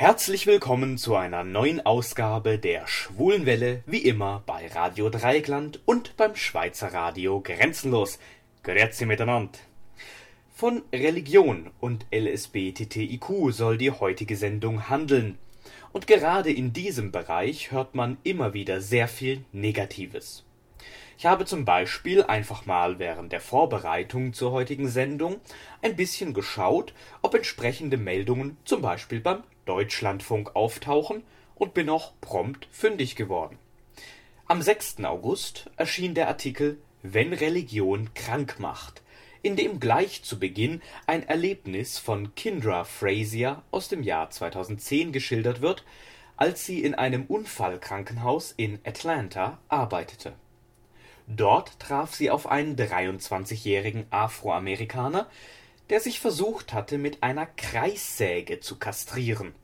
Herzlich willkommen zu einer neuen Ausgabe der Schwulenwelle, wie immer bei Radio Dreieckland und beim Schweizer Radio Grenzenlos. Grüezi miteinander. Von Religion und LSBTTIQ soll die heutige Sendung handeln. Und gerade in diesem Bereich hört man immer wieder sehr viel Negatives. Ich habe zum Beispiel einfach mal während der Vorbereitung zur heutigen Sendung ein bisschen geschaut, ob entsprechende Meldungen zum Beispiel beim Deutschlandfunk auftauchen und bin auch prompt fündig geworden. Am 6. August erschien der Artikel Wenn Religion krank macht, in dem gleich zu Beginn ein Erlebnis von Kindra Frazier aus dem Jahr 2010 geschildert wird, als sie in einem Unfallkrankenhaus in Atlanta arbeitete. Dort traf sie auf einen 23-jährigen Afroamerikaner, der sich versucht hatte, mit einer Kreissäge zu kastrieren.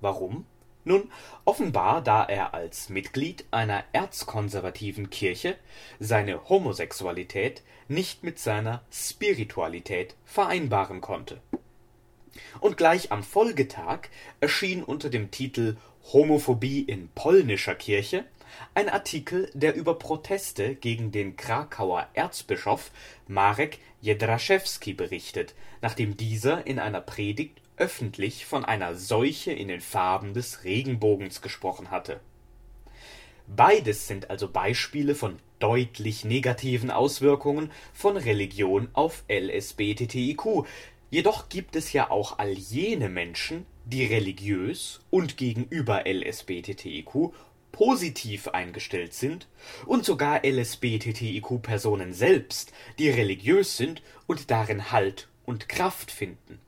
Warum? Nun, offenbar da er als Mitglied einer erzkonservativen Kirche seine Homosexualität nicht mit seiner Spiritualität vereinbaren konnte. Und gleich am Folgetag erschien unter dem Titel Homophobie in polnischer Kirche ein Artikel, der über Proteste gegen den Krakauer Erzbischof Marek Jedraszewski berichtet, nachdem dieser in einer Predigt öffentlich von einer Seuche in den Farben des Regenbogens gesprochen hatte. Beides sind also Beispiele von deutlich negativen Auswirkungen von Religion auf LSBTTIQ. Jedoch gibt es ja auch all jene Menschen, die religiös und gegenüber LSBTTIQ positiv eingestellt sind und sogar LSBTTIQ-Personen selbst, die religiös sind und darin Halt und Kraft finden.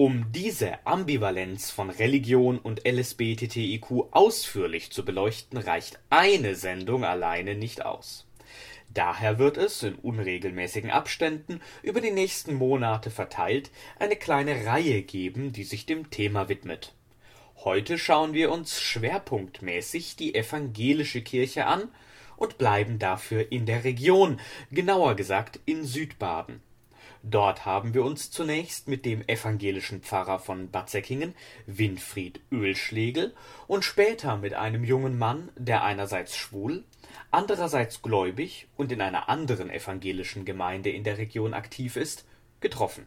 Um diese Ambivalenz von Religion und LSBTTIQ ausführlich zu beleuchten, reicht eine Sendung alleine nicht aus. Daher wird es in unregelmäßigen Abständen über die nächsten Monate verteilt eine kleine Reihe geben, die sich dem Thema widmet. Heute schauen wir uns schwerpunktmäßig die evangelische Kirche an und bleiben dafür in der Region, genauer gesagt in Südbaden. Dort haben wir uns zunächst mit dem evangelischen Pfarrer von Bad Säckingen, Winfried Ölschlegel, und später mit einem jungen Mann, der einerseits schwul, andererseits gläubig und in einer anderen evangelischen Gemeinde in der Region aktiv ist, getroffen.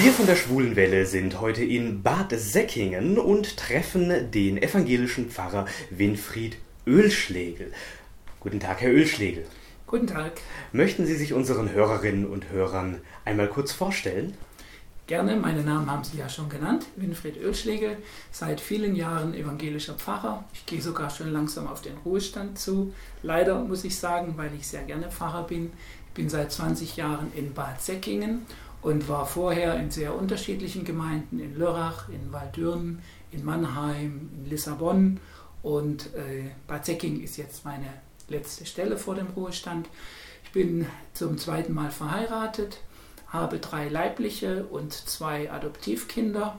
Wir von der Schwulenwelle sind heute in Bad Säckingen und treffen den evangelischen Pfarrer Winfried Ölschlegel. Guten Tag, Herr Ölschlegel. Guten Tag. Möchten Sie sich unseren Hörerinnen und Hörern einmal kurz vorstellen? Gerne, meinen Namen haben Sie ja schon genannt, Winfried Ölschlegel, seit vielen Jahren evangelischer Pfarrer. Ich gehe sogar schon langsam auf den Ruhestand zu. Leider muss ich sagen, weil ich sehr gerne Pfarrer bin. Ich bin seit 20 Jahren in Bad Säckingen und war vorher in sehr unterschiedlichen Gemeinden, in Lörrach, in Waldürn, in Mannheim, in Lissabon und äh, Bad Säckingen ist jetzt meine letzte Stelle vor dem Ruhestand. Ich bin zum zweiten Mal verheiratet, habe drei leibliche und zwei Adoptivkinder.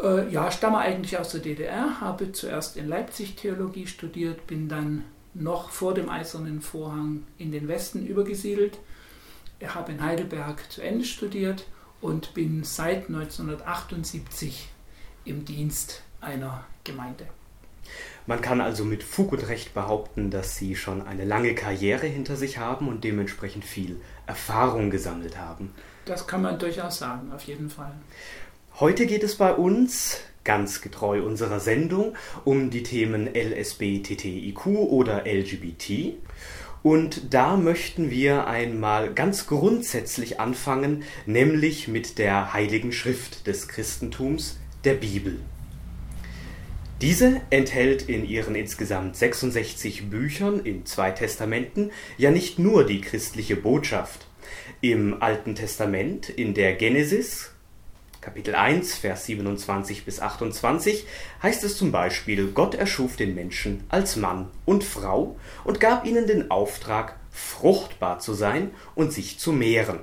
Äh, ja, stamme eigentlich aus der DDR, habe zuerst in Leipzig Theologie studiert, bin dann noch vor dem Eisernen Vorhang in den Westen übergesiedelt, habe in Heidelberg zu Ende studiert und bin seit 1978 im Dienst einer Gemeinde. Man kann also mit Fug und Recht behaupten, dass Sie schon eine lange Karriere hinter sich haben und dementsprechend viel Erfahrung gesammelt haben. Das kann man durchaus sagen, auf jeden Fall. Heute geht es bei uns, ganz getreu unserer Sendung, um die Themen LSBTTIQ oder LGBT. Und da möchten wir einmal ganz grundsätzlich anfangen, nämlich mit der Heiligen Schrift des Christentums, der Bibel. Diese enthält in ihren insgesamt 66 Büchern in zwei Testamenten ja nicht nur die christliche Botschaft. Im Alten Testament in der Genesis Kapitel 1, Vers 27 bis 28 heißt es zum Beispiel, Gott erschuf den Menschen als Mann und Frau und gab ihnen den Auftrag, fruchtbar zu sein und sich zu mehren.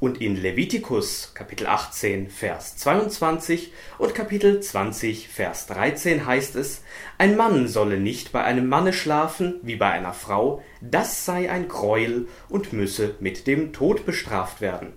Und in Levitikus Kapitel 18 Vers 22 und Kapitel 20 Vers 13 heißt es, ein Mann solle nicht bei einem Manne schlafen wie bei einer Frau, das sei ein Gräuel und müsse mit dem Tod bestraft werden.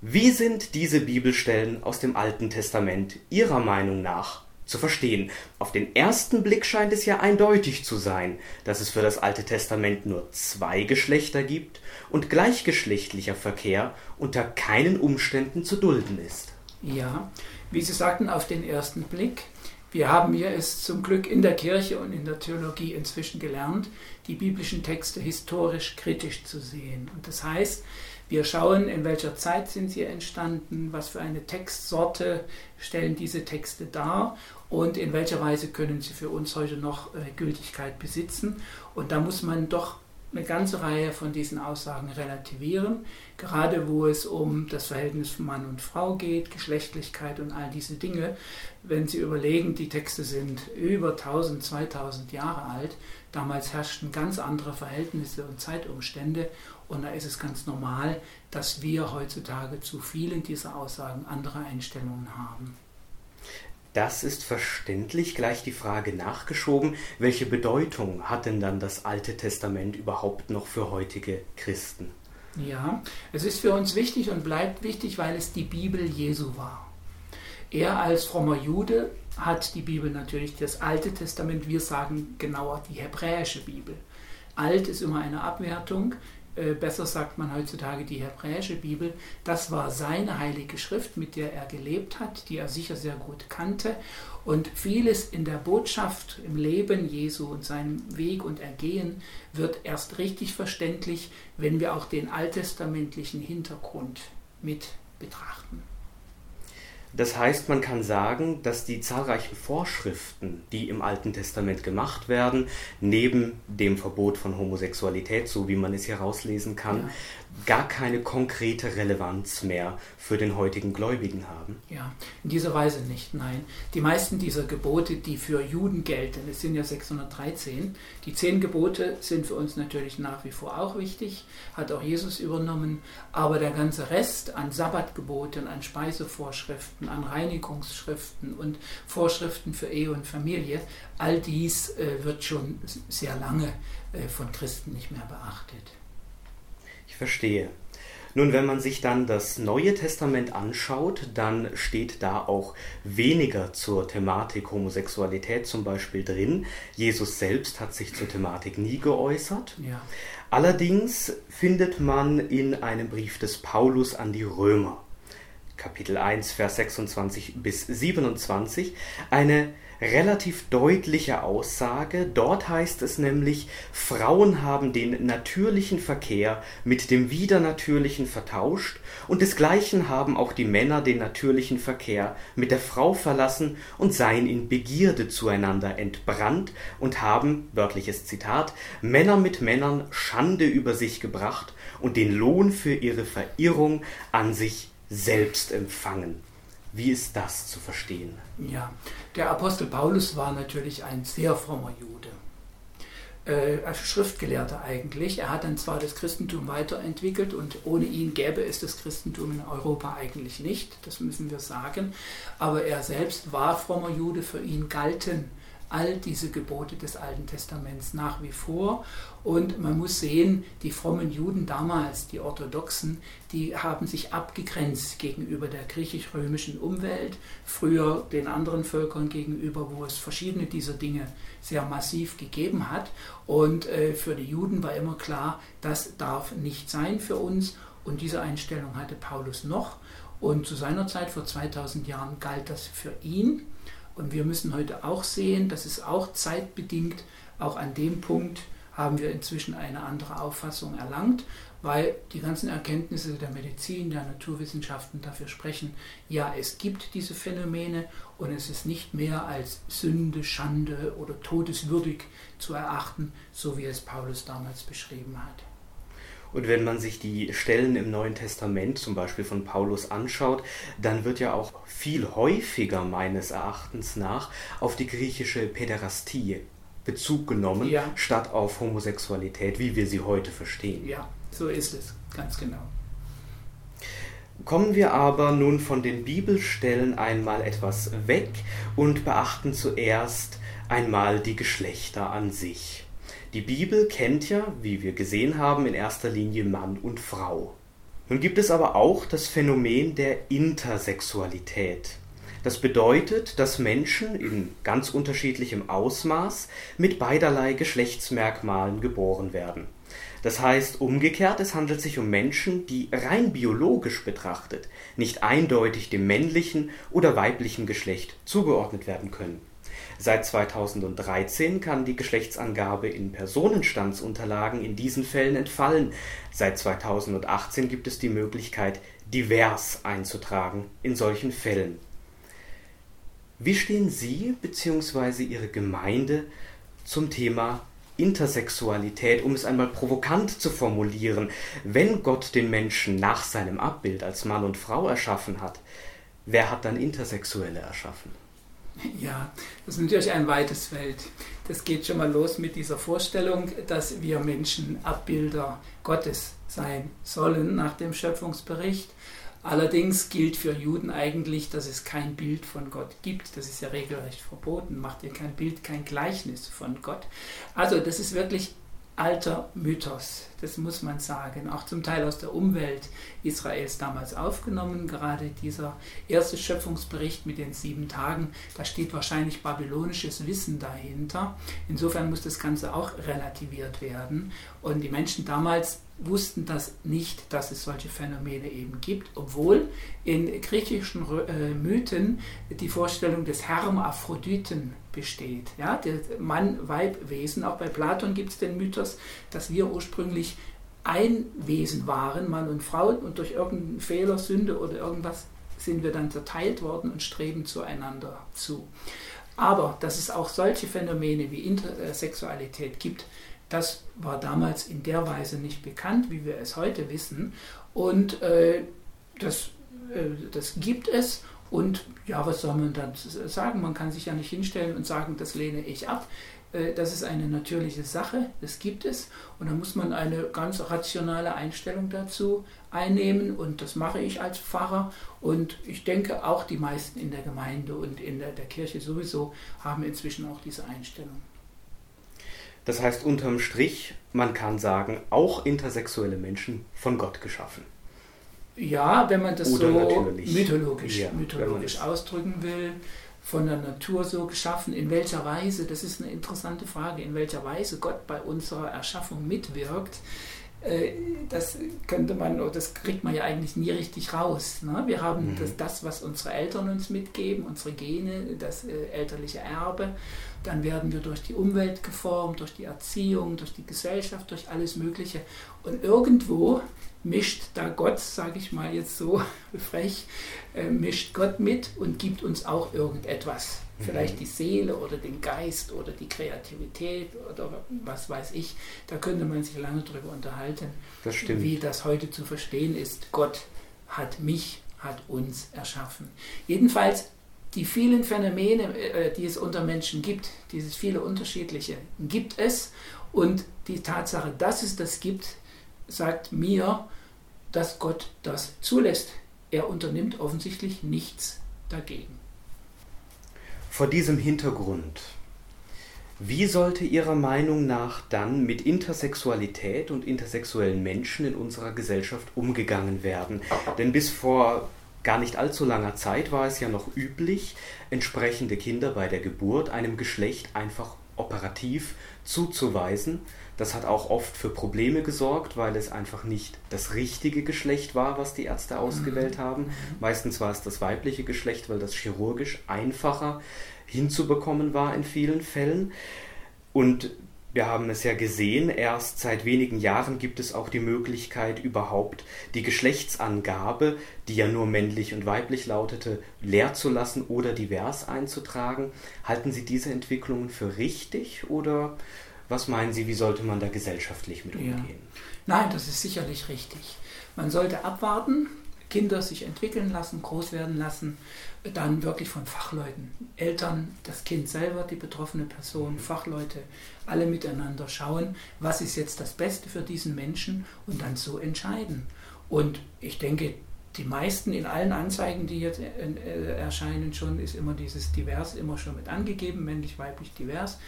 Wie sind diese Bibelstellen aus dem Alten Testament Ihrer Meinung nach zu verstehen? Auf den ersten Blick scheint es ja eindeutig zu sein, dass es für das Alte Testament nur zwei Geschlechter gibt und gleichgeschlechtlicher Verkehr unter keinen Umständen zu dulden ist. Ja, wie Sie sagten, auf den ersten Blick. Wir haben ja es zum Glück in der Kirche und in der Theologie inzwischen gelernt, die biblischen Texte historisch kritisch zu sehen. Und das heißt, wir schauen, in welcher Zeit sind sie entstanden, was für eine Textsorte stellen diese Texte dar und in welcher Weise können sie für uns heute noch äh, Gültigkeit besitzen. Und da muss man doch eine ganze Reihe von diesen Aussagen relativieren, gerade wo es um das Verhältnis von Mann und Frau geht, Geschlechtlichkeit und all diese Dinge. Wenn Sie überlegen, die Texte sind über 1000, 2000 Jahre alt, damals herrschten ganz andere Verhältnisse und Zeitumstände und da ist es ganz normal, dass wir heutzutage zu vielen dieser Aussagen andere Einstellungen haben. Das ist verständlich. Gleich die Frage nachgeschoben, welche Bedeutung hat denn dann das Alte Testament überhaupt noch für heutige Christen? Ja, es ist für uns wichtig und bleibt wichtig, weil es die Bibel Jesu war. Er als frommer Jude hat die Bibel natürlich das Alte Testament, wir sagen genauer die hebräische Bibel. Alt ist immer eine Abwertung, äh, besser sagt man heutzutage die hebräische Bibel, das war seine heilige Schrift, mit der er gelebt hat, die er sicher sehr gut kannte. Und vieles in der Botschaft, im Leben Jesu und seinem Weg und Ergehen wird erst richtig verständlich, wenn wir auch den alttestamentlichen Hintergrund mit betrachten. Das heißt, man kann sagen, dass die zahlreichen Vorschriften, die im Alten Testament gemacht werden, neben dem Verbot von Homosexualität, so wie man es hier rauslesen kann, ja gar keine konkrete Relevanz mehr für den heutigen Gläubigen haben. Ja, in dieser Weise nicht, nein. Die meisten dieser Gebote, die für Juden gelten, es sind ja 613, die zehn Gebote sind für uns natürlich nach wie vor auch wichtig, hat auch Jesus übernommen, aber der ganze Rest an Sabbatgeboten, an Speisevorschriften, an Reinigungsschriften und Vorschriften für Ehe und Familie, all dies äh, wird schon sehr lange äh, von Christen nicht mehr beachtet. Ich verstehe. Nun, wenn man sich dann das Neue Testament anschaut, dann steht da auch weniger zur Thematik Homosexualität zum Beispiel drin. Jesus selbst hat sich zur Thematik nie geäußert. Ja. Allerdings findet man in einem Brief des Paulus an die Römer, Kapitel 1, Vers 26 bis 27, eine relativ deutliche Aussage. Dort heißt es nämlich, Frauen haben den natürlichen Verkehr mit dem Widernatürlichen vertauscht und desgleichen haben auch die Männer den natürlichen Verkehr mit der Frau verlassen und seien in Begierde zueinander entbrannt und haben, wörtliches Zitat, Männer mit Männern Schande über sich gebracht und den Lohn für ihre Verirrung an sich selbst empfangen. Wie ist das zu verstehen? Ja, der Apostel Paulus war natürlich ein sehr frommer Jude. Äh, Schriftgelehrter eigentlich. Er hat dann zwar das Christentum weiterentwickelt und ohne ihn gäbe es das Christentum in Europa eigentlich nicht, das müssen wir sagen. Aber er selbst war frommer Jude, für ihn galten all diese Gebote des Alten Testaments nach wie vor. Und man muss sehen, die frommen Juden damals, die Orthodoxen, die haben sich abgegrenzt gegenüber der griechisch-römischen Umwelt, früher den anderen Völkern gegenüber, wo es verschiedene dieser Dinge sehr massiv gegeben hat. Und äh, für die Juden war immer klar, das darf nicht sein für uns. Und diese Einstellung hatte Paulus noch. Und zu seiner Zeit, vor 2000 Jahren, galt das für ihn. Und wir müssen heute auch sehen, das ist auch zeitbedingt, auch an dem Punkt haben wir inzwischen eine andere Auffassung erlangt, weil die ganzen Erkenntnisse der Medizin, der Naturwissenschaften dafür sprechen, ja, es gibt diese Phänomene und es ist nicht mehr als Sünde, Schande oder todeswürdig zu erachten, so wie es Paulus damals beschrieben hat. Und wenn man sich die Stellen im Neuen Testament, zum Beispiel von Paulus, anschaut, dann wird ja auch viel häufiger meines Erachtens nach auf die griechische Päderastie Bezug genommen, ja. statt auf Homosexualität, wie wir sie heute verstehen. Ja, so ist es, ganz genau. Kommen wir aber nun von den Bibelstellen einmal etwas weg und beachten zuerst einmal die Geschlechter an sich. Die Bibel kennt ja, wie wir gesehen haben, in erster Linie Mann und Frau. Nun gibt es aber auch das Phänomen der Intersexualität. Das bedeutet, dass Menschen in ganz unterschiedlichem Ausmaß mit beiderlei Geschlechtsmerkmalen geboren werden. Das heißt umgekehrt, es handelt sich um Menschen, die rein biologisch betrachtet nicht eindeutig dem männlichen oder weiblichen Geschlecht zugeordnet werden können. Seit 2013 kann die Geschlechtsangabe in Personenstandsunterlagen in diesen Fällen entfallen. Seit 2018 gibt es die Möglichkeit, divers einzutragen in solchen Fällen. Wie stehen Sie bzw. Ihre Gemeinde zum Thema Intersexualität, um es einmal provokant zu formulieren? Wenn Gott den Menschen nach seinem Abbild als Mann und Frau erschaffen hat, wer hat dann Intersexuelle erschaffen? Ja, das ist natürlich ein weites Feld. Das geht schon mal los mit dieser Vorstellung, dass wir Menschen Abbilder Gottes sein sollen nach dem Schöpfungsbericht. Allerdings gilt für Juden eigentlich, dass es kein Bild von Gott gibt. Das ist ja regelrecht verboten. Macht ihr kein Bild, kein Gleichnis von Gott. Also das ist wirklich alter Mythos, das muss man sagen, auch zum Teil aus der Umwelt Israels damals aufgenommen. Gerade dieser erste Schöpfungsbericht mit den sieben Tagen, da steht wahrscheinlich babylonisches Wissen dahinter. Insofern muss das Ganze auch relativiert werden. Und die Menschen damals wussten das nicht, dass es solche Phänomene eben gibt, obwohl in griechischen äh, Mythen die Vorstellung des Hermaphroditen besteht. Ja, der Mann-Weib-Wesen. Auch bei Platon gibt es den Mythos, dass wir ursprünglich ein Wesen waren, Mann und Frau, und durch irgendeinen Fehler, Sünde oder irgendwas sind wir dann zerteilt worden und streben zueinander zu. Aber dass es auch solche Phänomene wie Intersexualität gibt, das war damals in der Weise nicht bekannt, wie wir es heute wissen. Und äh, das, äh, das gibt es. Und ja, was soll man dann sagen? Man kann sich ja nicht hinstellen und sagen, das lehne ich ab. Äh, das ist eine natürliche Sache, das gibt es. Und da muss man eine ganz rationale Einstellung dazu einnehmen. Und das mache ich als Pfarrer. Und ich denke, auch die meisten in der Gemeinde und in der, der Kirche sowieso haben inzwischen auch diese Einstellung. Das heißt unterm Strich, man kann sagen, auch intersexuelle Menschen von Gott geschaffen. Ja, wenn man das Oder so mythologisch, ja, mythologisch ausdrücken will, von der Natur so geschaffen. In welcher Weise, das ist eine interessante Frage, in welcher Weise Gott bei unserer Erschaffung mitwirkt, äh, das könnte man, das kriegt man ja eigentlich nie richtig raus. Ne? Wir haben mhm. das, das, was unsere Eltern uns mitgeben, unsere Gene, das äh, elterliche Erbe. Dann werden wir durch die Umwelt geformt, durch die Erziehung, durch die Gesellschaft, durch alles Mögliche. Und irgendwo mischt da Gott, sage ich mal jetzt so frech, äh, mischt Gott mit und gibt uns auch irgendetwas. Mhm. Vielleicht die Seele oder den Geist oder die Kreativität oder was weiß ich. Da könnte man sich lange drüber unterhalten, das wie das heute zu verstehen ist. Gott hat mich, hat uns erschaffen. Jedenfalls die vielen Phänomene, äh, die es unter Menschen gibt, dieses viele unterschiedliche, gibt es. Und die Tatsache, dass es das gibt, sagt mir, dass Gott das zulässt. Er unternimmt offensichtlich nichts dagegen. Vor diesem Hintergrund, wie sollte Ihrer Meinung nach dann mit Intersexualität und intersexuellen Menschen in unserer Gesellschaft umgegangen werden? Denn bis vor gar nicht allzu langer Zeit war es ja noch üblich, entsprechende Kinder bei der Geburt einem Geschlecht einfach operativ zuzuweisen das hat auch oft für Probleme gesorgt, weil es einfach nicht das richtige Geschlecht war, was die Ärzte ausgewählt mhm. haben. Meistens war es das weibliche Geschlecht, weil das chirurgisch einfacher hinzubekommen war in vielen Fällen. Und wir haben es ja gesehen, erst seit wenigen Jahren gibt es auch die Möglichkeit, überhaupt die Geschlechtsangabe, die ja nur männlich und weiblich lautete, leer zu lassen oder divers einzutragen. Halten Sie diese Entwicklungen für richtig oder was meinen Sie, wie sollte man da gesellschaftlich mit umgehen? Ja. Nein, das ist sicherlich richtig. Man sollte abwarten, Kinder sich entwickeln lassen, groß werden lassen, dann wirklich von Fachleuten, Eltern, das Kind selber, die betroffene Person, Fachleute, alle miteinander schauen, was ist jetzt das Beste für diesen Menschen und dann so entscheiden. Und ich denke, die meisten in allen Anzeigen, die jetzt äh, erscheinen schon, ist immer dieses divers immer schon mit angegeben, männlich, weiblich, divers.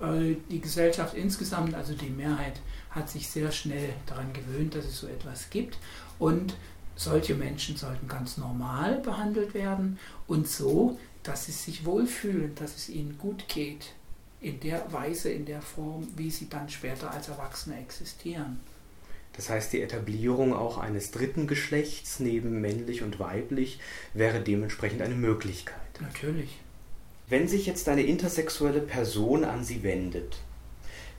Äh, die Gesellschaft insgesamt, also die Mehrheit, hat sich sehr schnell daran gewöhnt, dass es so etwas gibt. Und solche Menschen sollten ganz normal behandelt werden und so, dass sie sich wohlfühlen, dass es ihnen gut geht, in der Weise, in der Form, wie sie dann später als Erwachsene existieren. Das heißt, die Etablierung auch eines dritten Geschlechts neben männlich und weiblich wäre dementsprechend eine Möglichkeit. Natürlich. Wenn sich jetzt eine intersexuelle Person an Sie wendet,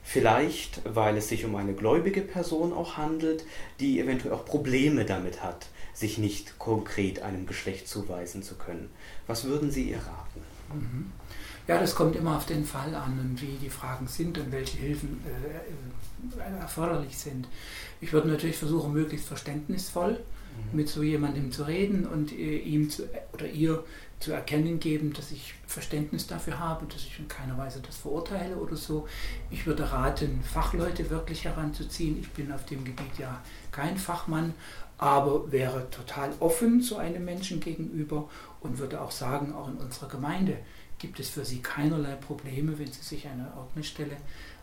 vielleicht weil es sich um eine gläubige Person auch handelt, die eventuell auch Probleme damit hat, sich nicht konkret einem Geschlecht zuweisen zu können, was würden Sie ihr raten? Mhm. Ja, das kommt immer auf den Fall an und wie die Fragen sind und welche Hilfen äh, äh erforderlich sind. Ich würde natürlich versuchen, möglichst verständnisvoll. Mit so jemandem zu reden und äh, ihm zu, oder ihr zu erkennen geben, dass ich Verständnis dafür habe, dass ich in keiner Weise das verurteile oder so. Ich würde raten, Fachleute wirklich heranzuziehen. Ich bin auf dem Gebiet ja kein Fachmann, aber wäre total offen zu einem Menschen gegenüber und würde auch sagen, auch in unserer Gemeinde gibt es für Sie keinerlei Probleme, wenn Sie sich an einer Ordnungsstelle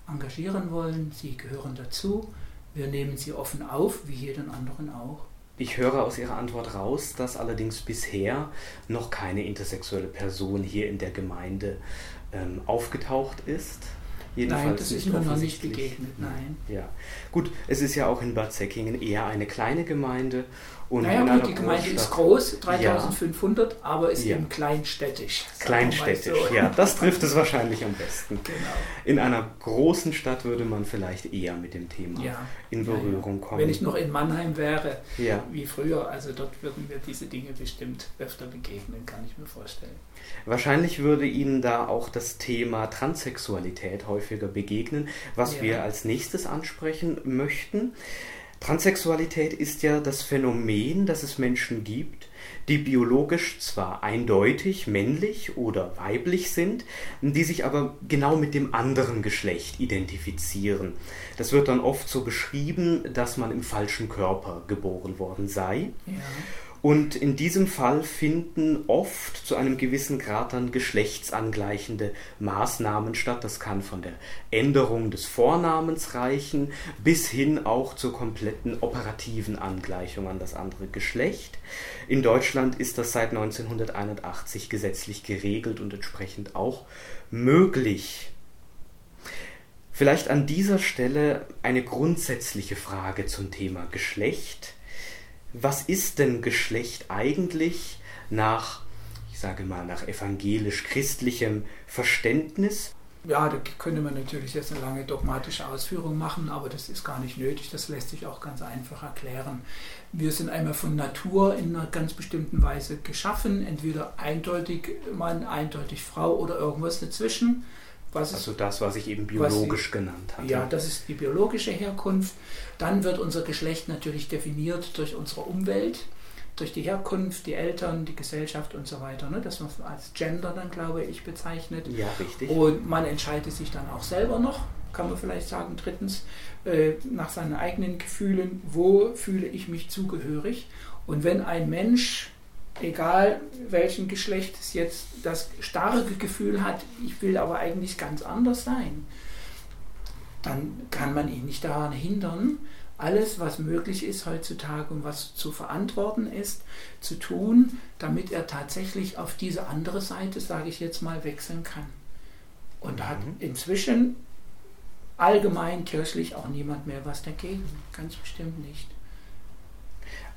engagieren wollen. Sie gehören dazu. Wir nehmen Sie offen auf, wie jeden anderen auch. Ich höre aus Ihrer Antwort raus, dass allerdings bisher noch keine intersexuelle Person hier in der Gemeinde ähm, aufgetaucht ist. Jedenfalls nein, das ist mir noch nicht begegnet, nein. Ja, gut, es ist ja auch in Bad Säckingen eher eine kleine Gemeinde und naja, gut, die Gemeinde ist groß, 3500, ja. aber ist ja. eben kleinstädtisch. Kleinstädtisch, so. ja, das trifft es wahrscheinlich am besten. Genau. In einer großen Stadt würde man vielleicht eher mit dem Thema ja. in Berührung kommen. Wenn ich noch in Mannheim wäre, wie früher, also dort würden mir diese Dinge bestimmt öfter begegnen, kann ich mir vorstellen. Wahrscheinlich würde Ihnen da auch das Thema Transsexualität häufiger begegnen, was wir als nächstes ansprechen möchten. Transsexualität ist ja das Phänomen, dass es Menschen gibt, die biologisch zwar eindeutig männlich oder weiblich sind, die sich aber genau mit dem anderen Geschlecht identifizieren. Das wird dann oft so beschrieben, dass man im falschen Körper geboren worden sei. Ja. Und in diesem Fall finden oft zu einem gewissen Grad dann geschlechtsangleichende Maßnahmen statt. Das kann von der Änderung des Vornamens reichen bis hin auch zur kompletten operativen Angleichung an das andere Geschlecht. In Deutschland ist das seit 1981 gesetzlich geregelt und entsprechend auch möglich. Vielleicht an dieser Stelle eine grundsätzliche Frage zum Thema Geschlecht was ist denn Geschlecht eigentlich nach, ich sage mal, nach evangelisch-christlichem Verständnis? Ja, da könnte man natürlich jetzt eine lange dogmatische Ausführung machen, aber das ist gar nicht nötig. Das lässt sich auch ganz einfach erklären. Wir sind einmal von Natur in einer ganz bestimmten Weise geschaffen, entweder eindeutig Mann, eindeutig Frau oder irgendwas dazwischen. Was also das, was ich eben biologisch ich, genannt habe. Ja, das ist die biologische Herkunft. Dann wird unser Geschlecht natürlich definiert durch unsere Umwelt, durch die Herkunft, die Eltern, die Gesellschaft und so weiter. Ne? Das man als Gender dann, glaube ich, bezeichnet. Ja, richtig. Und man entscheidet sich dann auch selber noch, kann man vielleicht sagen, drittens, äh, nach seinen eigenen Gefühlen, wo fühle ich mich zugehörig. Und wenn ein Mensch egal welchen Geschlecht es jetzt das starke Gefühl hat, ich will aber eigentlich ganz anders sein, dann kann man ihn nicht daran hindern, alles, was möglich ist heutzutage und was zu verantworten ist, zu tun, damit er tatsächlich auf diese andere Seite, sage ich jetzt mal, wechseln kann. Und da hat mhm. inzwischen allgemein kirchlich auch niemand mehr was dagegen. Ganz bestimmt nicht.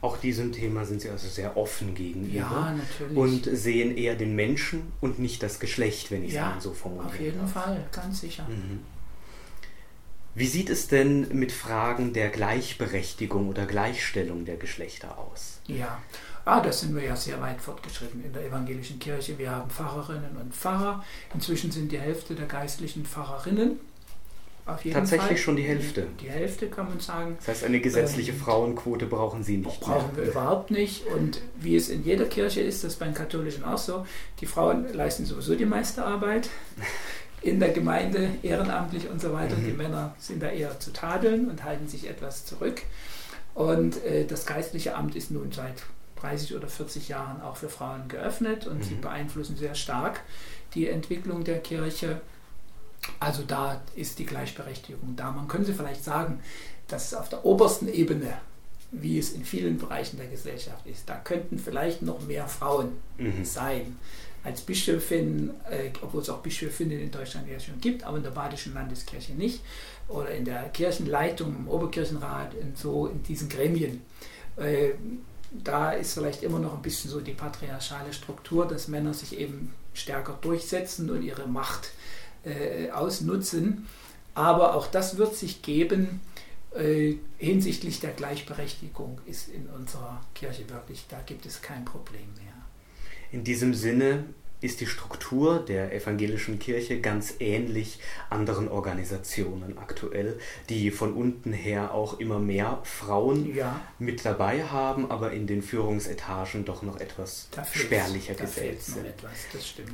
Auch diesem Thema sind sie also sehr offen gegenüber. Ja, natürlich. Und sehen eher den Menschen und nicht das Geschlecht, wenn ich ja, es so formuliere. Auf jeden darf. Fall, ganz sicher. Mhm. Wie sieht es denn mit Fragen der Gleichberechtigung oder Gleichstellung der Geschlechter aus? Ja, ah, da sind wir ja sehr weit fortgeschritten in der evangelischen Kirche. Wir haben Pfarrerinnen und Pfarrer. Inzwischen sind die Hälfte der geistlichen Pfarrerinnen Tatsächlich Fall. schon die Hälfte. Die Hälfte kann man sagen. Das heißt, eine gesetzliche ähm, Frauenquote brauchen Sie nicht. Brauchen mehr. wir überhaupt nicht. Und wie es in jeder Kirche ist, das ist beim Katholischen auch so, die Frauen leisten sowieso die meiste Arbeit in der Gemeinde, ehrenamtlich und so weiter. Mhm. Die Männer sind da eher zu tadeln und halten sich etwas zurück. Und äh, das geistliche Amt ist nun seit 30 oder 40 Jahren auch für Frauen geöffnet und mhm. sie beeinflussen sehr stark die Entwicklung der Kirche. Also da ist die Gleichberechtigung da. Man könnte vielleicht sagen, dass es auf der obersten Ebene, wie es in vielen Bereichen der Gesellschaft ist, da könnten vielleicht noch mehr Frauen mhm. sein. Als Bischöfin, äh, obwohl es auch Bischöfinnen in Deutschland ja schon gibt, aber in der Badischen Landeskirche nicht, oder in der Kirchenleitung, im Oberkirchenrat, in so in diesen Gremien. Äh, da ist vielleicht immer noch ein bisschen so die patriarchale Struktur, dass Männer sich eben stärker durchsetzen und ihre Macht äh, ausnutzen. Aber auch das wird sich geben äh, hinsichtlich der Gleichberechtigung ist in unserer Kirche wirklich, da gibt es kein Problem mehr. In diesem Sinne ist die Struktur der evangelischen Kirche ganz ähnlich anderen Organisationen aktuell, die von unten her auch immer mehr Frauen ja. mit dabei haben, aber in den Führungsetagen doch noch etwas da spärlicher gesetzt sind.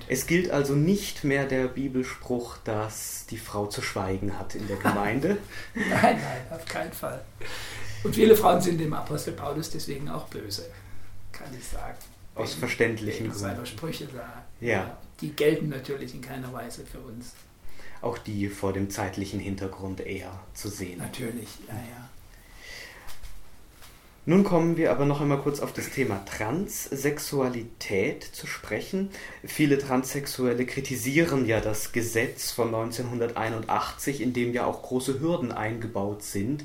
Es gilt also nicht mehr der Bibelspruch, dass die Frau zu schweigen hat in der Gemeinde. nein, nein, auf keinen Fall. Und viele Frauen sind dem Apostel Paulus deswegen auch böse, kann ich sagen. Aus verständlichen Gründen. Sprüche da. Ja. Die gelten natürlich in keiner Weise für uns. Auch die vor dem zeitlichen Hintergrund eher zu sehen. Natürlich, ja, ja. Nun kommen wir aber noch einmal kurz auf das Thema Transsexualität zu sprechen. Viele Transsexuelle kritisieren ja das Gesetz von 1981, in dem ja auch große Hürden eingebaut sind,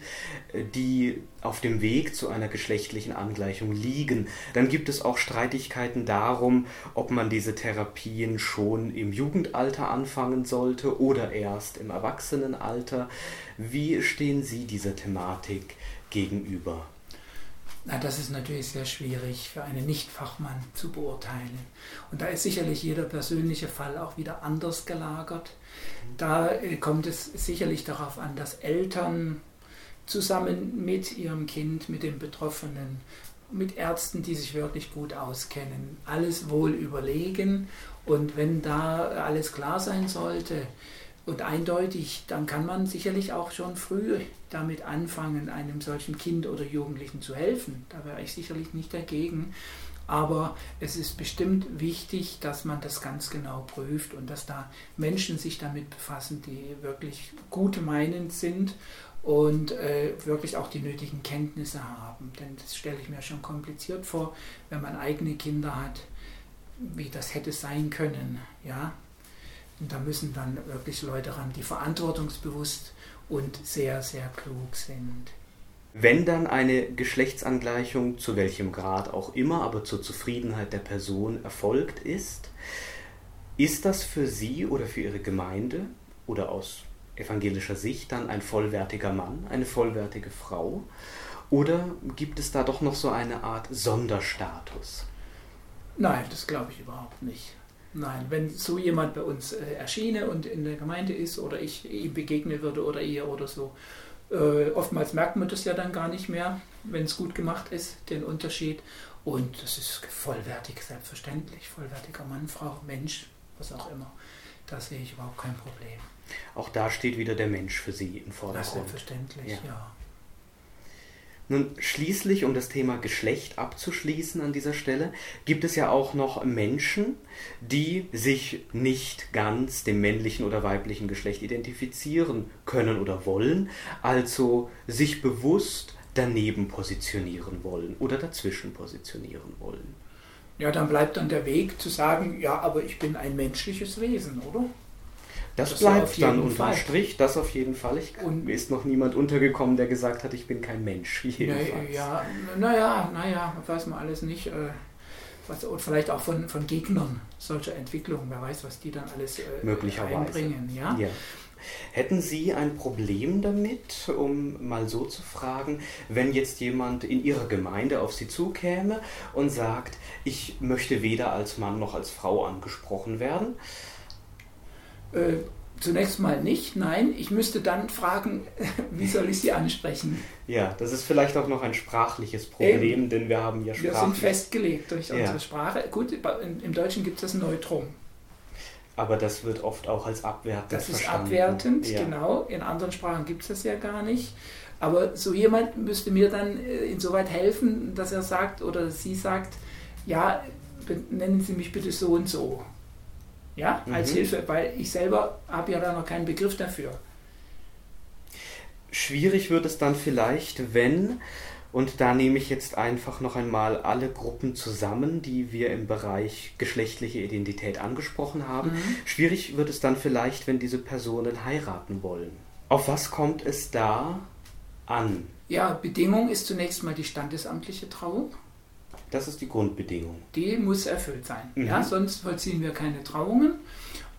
die auf dem Weg zu einer geschlechtlichen Angleichung liegen. Dann gibt es auch Streitigkeiten darum, ob man diese Therapien schon im Jugendalter anfangen sollte oder erst im Erwachsenenalter. Wie stehen Sie dieser Thematik gegenüber? Na, das ist natürlich sehr schwierig für einen Nichtfachmann zu beurteilen. Und da ist sicherlich jeder persönliche Fall auch wieder anders gelagert. Da äh, kommt es sicherlich darauf an, dass Eltern zusammen mit ihrem Kind, mit dem Betroffenen, mit Ärzten, die sich wirklich gut auskennen, alles wohl überlegen. Und wenn da alles klar sein sollte, und eindeutig, dann kann man sicherlich auch schon früh damit anfangen, einem solchen Kind oder Jugendlichen zu helfen. Da wäre ich sicherlich nicht dagegen. Aber es ist bestimmt wichtig, dass man das ganz genau prüft und dass da Menschen sich damit befassen, die wirklich gut meinend sind und äh, wirklich auch die nötigen Kenntnisse haben. Denn das stelle ich mir schon kompliziert vor, wenn man eigene Kinder hat, wie das hätte sein können. Ja, und da müssen dann wirklich Leute ran, die verantwortungsbewusst und sehr, sehr klug sind. Wenn dann eine Geschlechtsangleichung, zu welchem Grad auch immer, aber zur Zufriedenheit der Person erfolgt ist, ist das für Sie oder für Ihre Gemeinde oder aus evangelischer Sicht dann ein vollwertiger Mann, eine vollwertige Frau? Oder gibt es da doch noch so eine Art Sonderstatus? Nein, das glaube ich überhaupt nicht. Nein, wenn so jemand bei uns äh, erschiene und in der Gemeinde ist oder ich ihm begegnen würde oder ihr oder so, äh, oftmals merkt man das ja dann gar nicht mehr, wenn es gut gemacht ist, den Unterschied. Und das ist vollwertig, selbstverständlich. Vollwertiger Mann, Frau, Mensch, was auch immer. Da sehe ich überhaupt kein Problem. Auch da steht wieder der Mensch für Sie im Vordergrund. Selbstverständlich, ja. ja. Nun, schließlich, um das Thema Geschlecht abzuschließen an dieser Stelle, gibt es ja auch noch Menschen, die sich nicht ganz dem männlichen oder weiblichen Geschlecht identifizieren können oder wollen, also sich bewusst daneben positionieren wollen oder dazwischen positionieren wollen. Ja, dann bleibt dann der Weg zu sagen, ja, aber ich bin ein menschliches Wesen, oder? Das, das bleibt dann unterm Fall. Strich, das auf jeden Fall. Ich, und mir ist noch niemand untergekommen, der gesagt hat, ich bin kein Mensch. Jedenfalls. Ja, naja, naja, weiß man alles nicht. Äh, was, und vielleicht auch von, von Gegnern solcher Entwicklungen. Wer weiß, was die dann alles äh, Möglicherweise. einbringen. Ja? ja. Hätten Sie ein Problem damit, um mal so zu fragen, wenn jetzt jemand in Ihrer Gemeinde auf Sie zukäme und sagt, ich möchte weder als Mann noch als Frau angesprochen werden? Äh, zunächst mal nicht, nein. Ich müsste dann fragen, wie soll ich sie ansprechen? Ja, das ist vielleicht auch noch ein sprachliches Problem, Eben. denn wir haben ja Sprache. Wir sind festgelegt durch unsere ja. Sprache. Gut, im Deutschen gibt es das Neutrum. Aber das wird oft auch als abwertend Das ist verstanden. abwertend, ja. genau. In anderen Sprachen gibt es das ja gar nicht. Aber so jemand müsste mir dann äh, insoweit helfen, dass er sagt oder sie sagt, ja, nennen Sie mich bitte so und so. Ja, als mhm. Hilfe, weil ich selber habe ja da noch keinen Begriff dafür. Schwierig wird es dann vielleicht, wenn, und da nehme ich jetzt einfach noch einmal alle Gruppen zusammen, die wir im Bereich geschlechtliche Identität angesprochen haben. Mhm. Schwierig wird es dann vielleicht, wenn diese Personen heiraten wollen. Auf was kommt es da an? Ja, Bedingung ist zunächst mal die standesamtliche Trauung. Das ist die Grundbedingung. Die muss erfüllt sein. Mhm. Ja, sonst vollziehen wir keine Trauungen.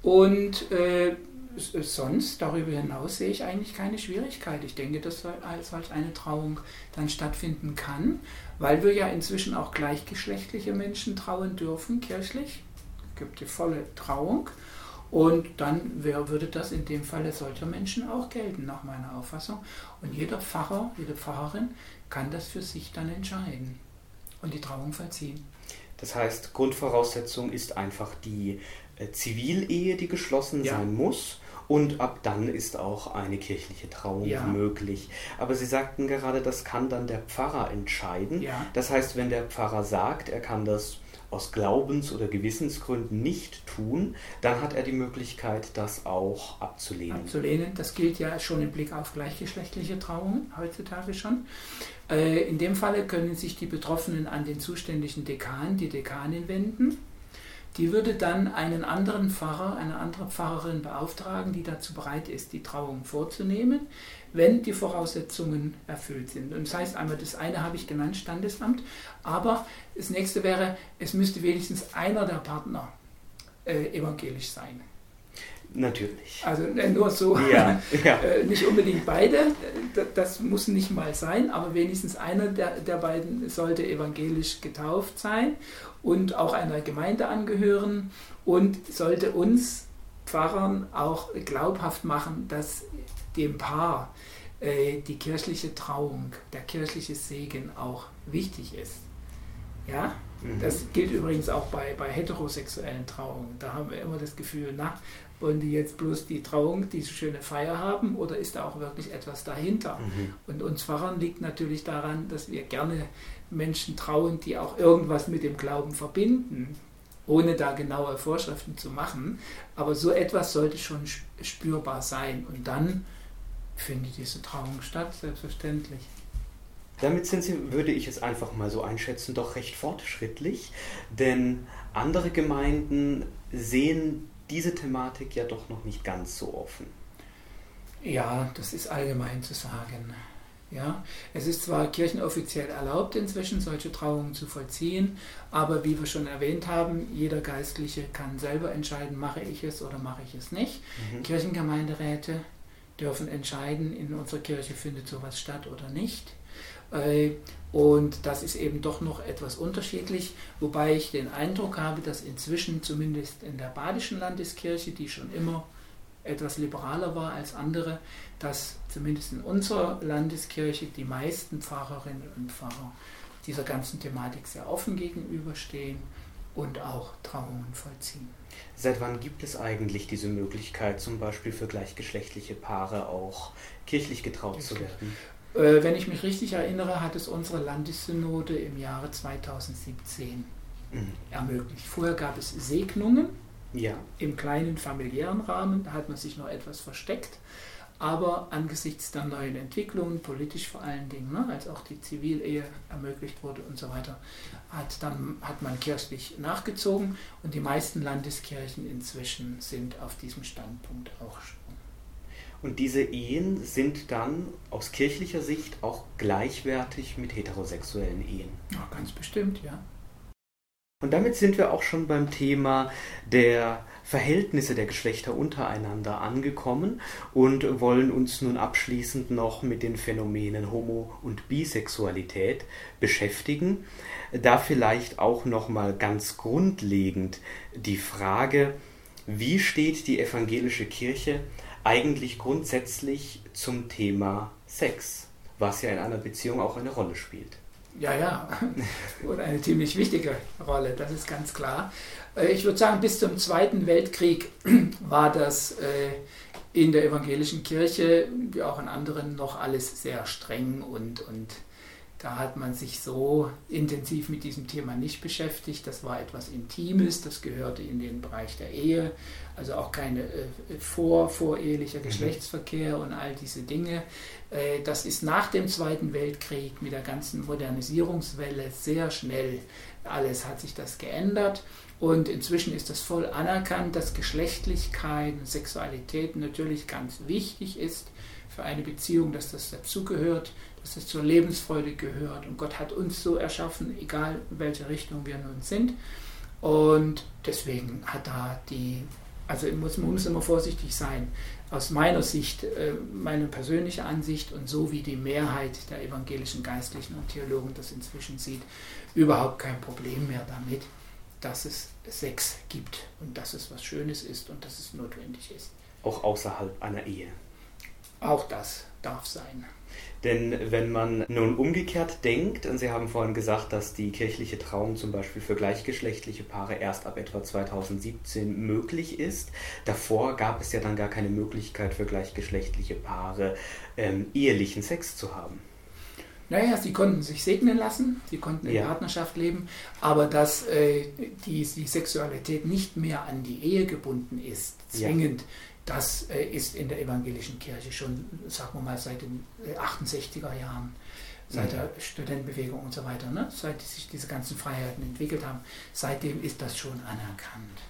Und äh, sonst, darüber hinaus, sehe ich eigentlich keine Schwierigkeit. Ich denke, dass als halt eine Trauung dann stattfinden kann, weil wir ja inzwischen auch gleichgeschlechtliche Menschen trauen dürfen, kirchlich. Es gibt die volle Trauung. Und dann wer würde das in dem Falle solcher Menschen auch gelten, nach meiner Auffassung. Und jeder Pfarrer, jede Pfarrerin kann das für sich dann entscheiden und die Trauung vollziehen. Das heißt, Grundvoraussetzung ist einfach die äh, Zivilehe, die geschlossen ja. sein muss. Und ab dann ist auch eine kirchliche Trauung ja. möglich. Aber Sie sagten gerade, das kann dann der Pfarrer entscheiden. Ja. Das heißt, wenn der Pfarrer sagt, er kann das aus Glaubens- oder Gewissensgründen nicht tun, dann hat er die Möglichkeit, das auch abzulehnen. Abzulehnen, das gilt ja schon im Blick auf gleichgeschlechtliche Trauungen heutzutage schon. Äh, in dem Falle können sich die Betroffenen an den zuständigen Dekan, die Dekanin wenden. Die würde dann einen anderen Pfarrer, eine andere Pfarrerin beauftragen, die dazu bereit ist, die Trauung vorzunehmen wenn die Voraussetzungen erfüllt sind. Und das heißt einmal, das eine habe ich genannt, Standesamt, aber das nächste wäre, es müsste wenigstens einer der Partner äh, evangelisch sein. Natürlich. Also äh, nur so, ja, ja. Äh, nicht unbedingt beide, das muss nicht mal sein, aber wenigstens einer der, der beiden sollte evangelisch getauft sein und auch einer Gemeinde angehören und sollte uns Pfarrern auch glaubhaft machen, dass dem Paar äh, die kirchliche Trauung, der kirchliche Segen auch wichtig ist. Ja, mhm. das gilt übrigens auch bei, bei heterosexuellen Trauungen. Da haben wir immer das Gefühl, na, wollen die jetzt bloß die Trauung, diese schöne Feier haben oder ist da auch wirklich etwas dahinter? Mhm. Und uns Pfarrern liegt natürlich daran, dass wir gerne Menschen trauen, die auch irgendwas mit dem Glauben verbinden, ohne da genaue Vorschriften zu machen. Aber so etwas sollte schon spürbar sein. Und dann findet diese Trauung statt, selbstverständlich. Damit sind Sie, würde ich es einfach mal so einschätzen, doch recht fortschrittlich, denn andere Gemeinden sehen diese Thematik ja doch noch nicht ganz so offen. Ja, das ist allgemein zu sagen. Ja, es ist zwar kirchenoffiziell erlaubt, inzwischen solche Trauungen zu vollziehen, aber wie wir schon erwähnt haben, jeder Geistliche kann selber entscheiden, mache ich es oder mache ich es nicht. Mhm. Kirchengemeinderäte dürfen entscheiden, in unserer Kirche findet sowas statt oder nicht. Und das ist eben doch noch etwas unterschiedlich, wobei ich den Eindruck habe, dass inzwischen zumindest in der Badischen Landeskirche, die schon immer etwas liberaler war als andere, dass zumindest in unserer Landeskirche die meisten Pfarrerinnen und Pfarrer dieser ganzen Thematik sehr offen gegenüberstehen und auch Trauungen vollziehen. Seit wann gibt es eigentlich diese Möglichkeit, zum Beispiel für gleichgeschlechtliche Paare auch kirchlich getraut zu werden? Äh, wenn ich mich richtig erinnere, hat es unsere Landessynode im Jahre 2017 mhm. ermöglicht. Vorher gab es Segnungen ja. im kleinen familiären Rahmen, da hat man sich noch etwas versteckt. Aber angesichts der neuen Entwicklungen, politisch vor allen Dingen, ne, als auch die Zivilehe ermöglicht wurde und so weiter, hat, dann, hat man kirchlich nachgezogen und die meisten Landeskirchen inzwischen sind auf diesem Standpunkt auch schon. Und diese Ehen sind dann aus kirchlicher Sicht auch gleichwertig mit heterosexuellen Ehen? Ja, ganz bestimmt, ja. Und damit sind wir auch schon beim Thema der Verhältnisse der Geschlechter untereinander angekommen und wollen uns nun abschließend noch mit den Phänomenen Homo- und Bisexualität beschäftigen. Da vielleicht auch noch mal ganz grundlegend die Frage, wie steht die evangelische Kirche eigentlich grundsätzlich zum Thema Sex, was ja in einer Beziehung auch eine Rolle spielt? Ja, ja, und eine ziemlich wichtige Rolle, das ist ganz klar. Äh, ich würde sagen, bis zum Zweiten Weltkrieg war das äh, in der evangelischen Kirche, wie auch in anderen, noch alles sehr streng und, und Da hat man sich so intensiv mit diesem Thema nicht beschäftigt. Das war etwas Intimes, das gehörte in den Bereich der Ehe, also auch keine äh, vor, vorehelicher mhm. Geschlechtsverkehr und all diese Dinge. Äh, das ist nach dem Zweiten Weltkrieg mit der ganzen Modernisierungswelle sehr schnell alles hat sich das geändert. Und inzwischen ist das voll anerkannt, dass Geschlechtlichkeit und Sexualität natürlich ganz wichtig ist für eine Beziehung, dass das dazugehört, dass das zur Lebensfreude gehört. Und Gott hat uns so erschaffen, egal in welche Richtung wir nun sind. Und deswegen hat da die, also muss, man muss immer vorsichtig sein. Aus meiner Sicht, äh, meine persönliche Ansicht und so wie die Mehrheit der evangelischen Geistlichen und Theologen das inzwischen sieht, überhaupt kein Problem mehr damit, dass es Sex gibt und dass es was Schönes ist und dass es notwendig ist. Auch außerhalb einer Ehe. Auch das darf sein. Denn wenn man nun umgekehrt denkt, und Sie haben vorhin gesagt, dass die kirchliche Trauung zum Beispiel für gleichgeschlechtliche Paare erst ab etwa 2017 möglich ist, davor gab es ja dann gar keine Möglichkeit für gleichgeschlechtliche Paare ähm, ehelichen Sex zu haben. Naja, sie konnten sich segnen lassen, sie konnten in ja. Partnerschaft leben, aber dass äh, die, die Sexualität nicht mehr an die Ehe gebunden ist, zwingend, ja. Das äh, ist in der evangelischen Kirche schon, sagen wir mal, seit den 68er äh, Jahren, seit der Studentenbewegung und so weiter, ne? seit sich diese ganzen Freiheiten entwickelt haben, seitdem ist das schon anerkannt.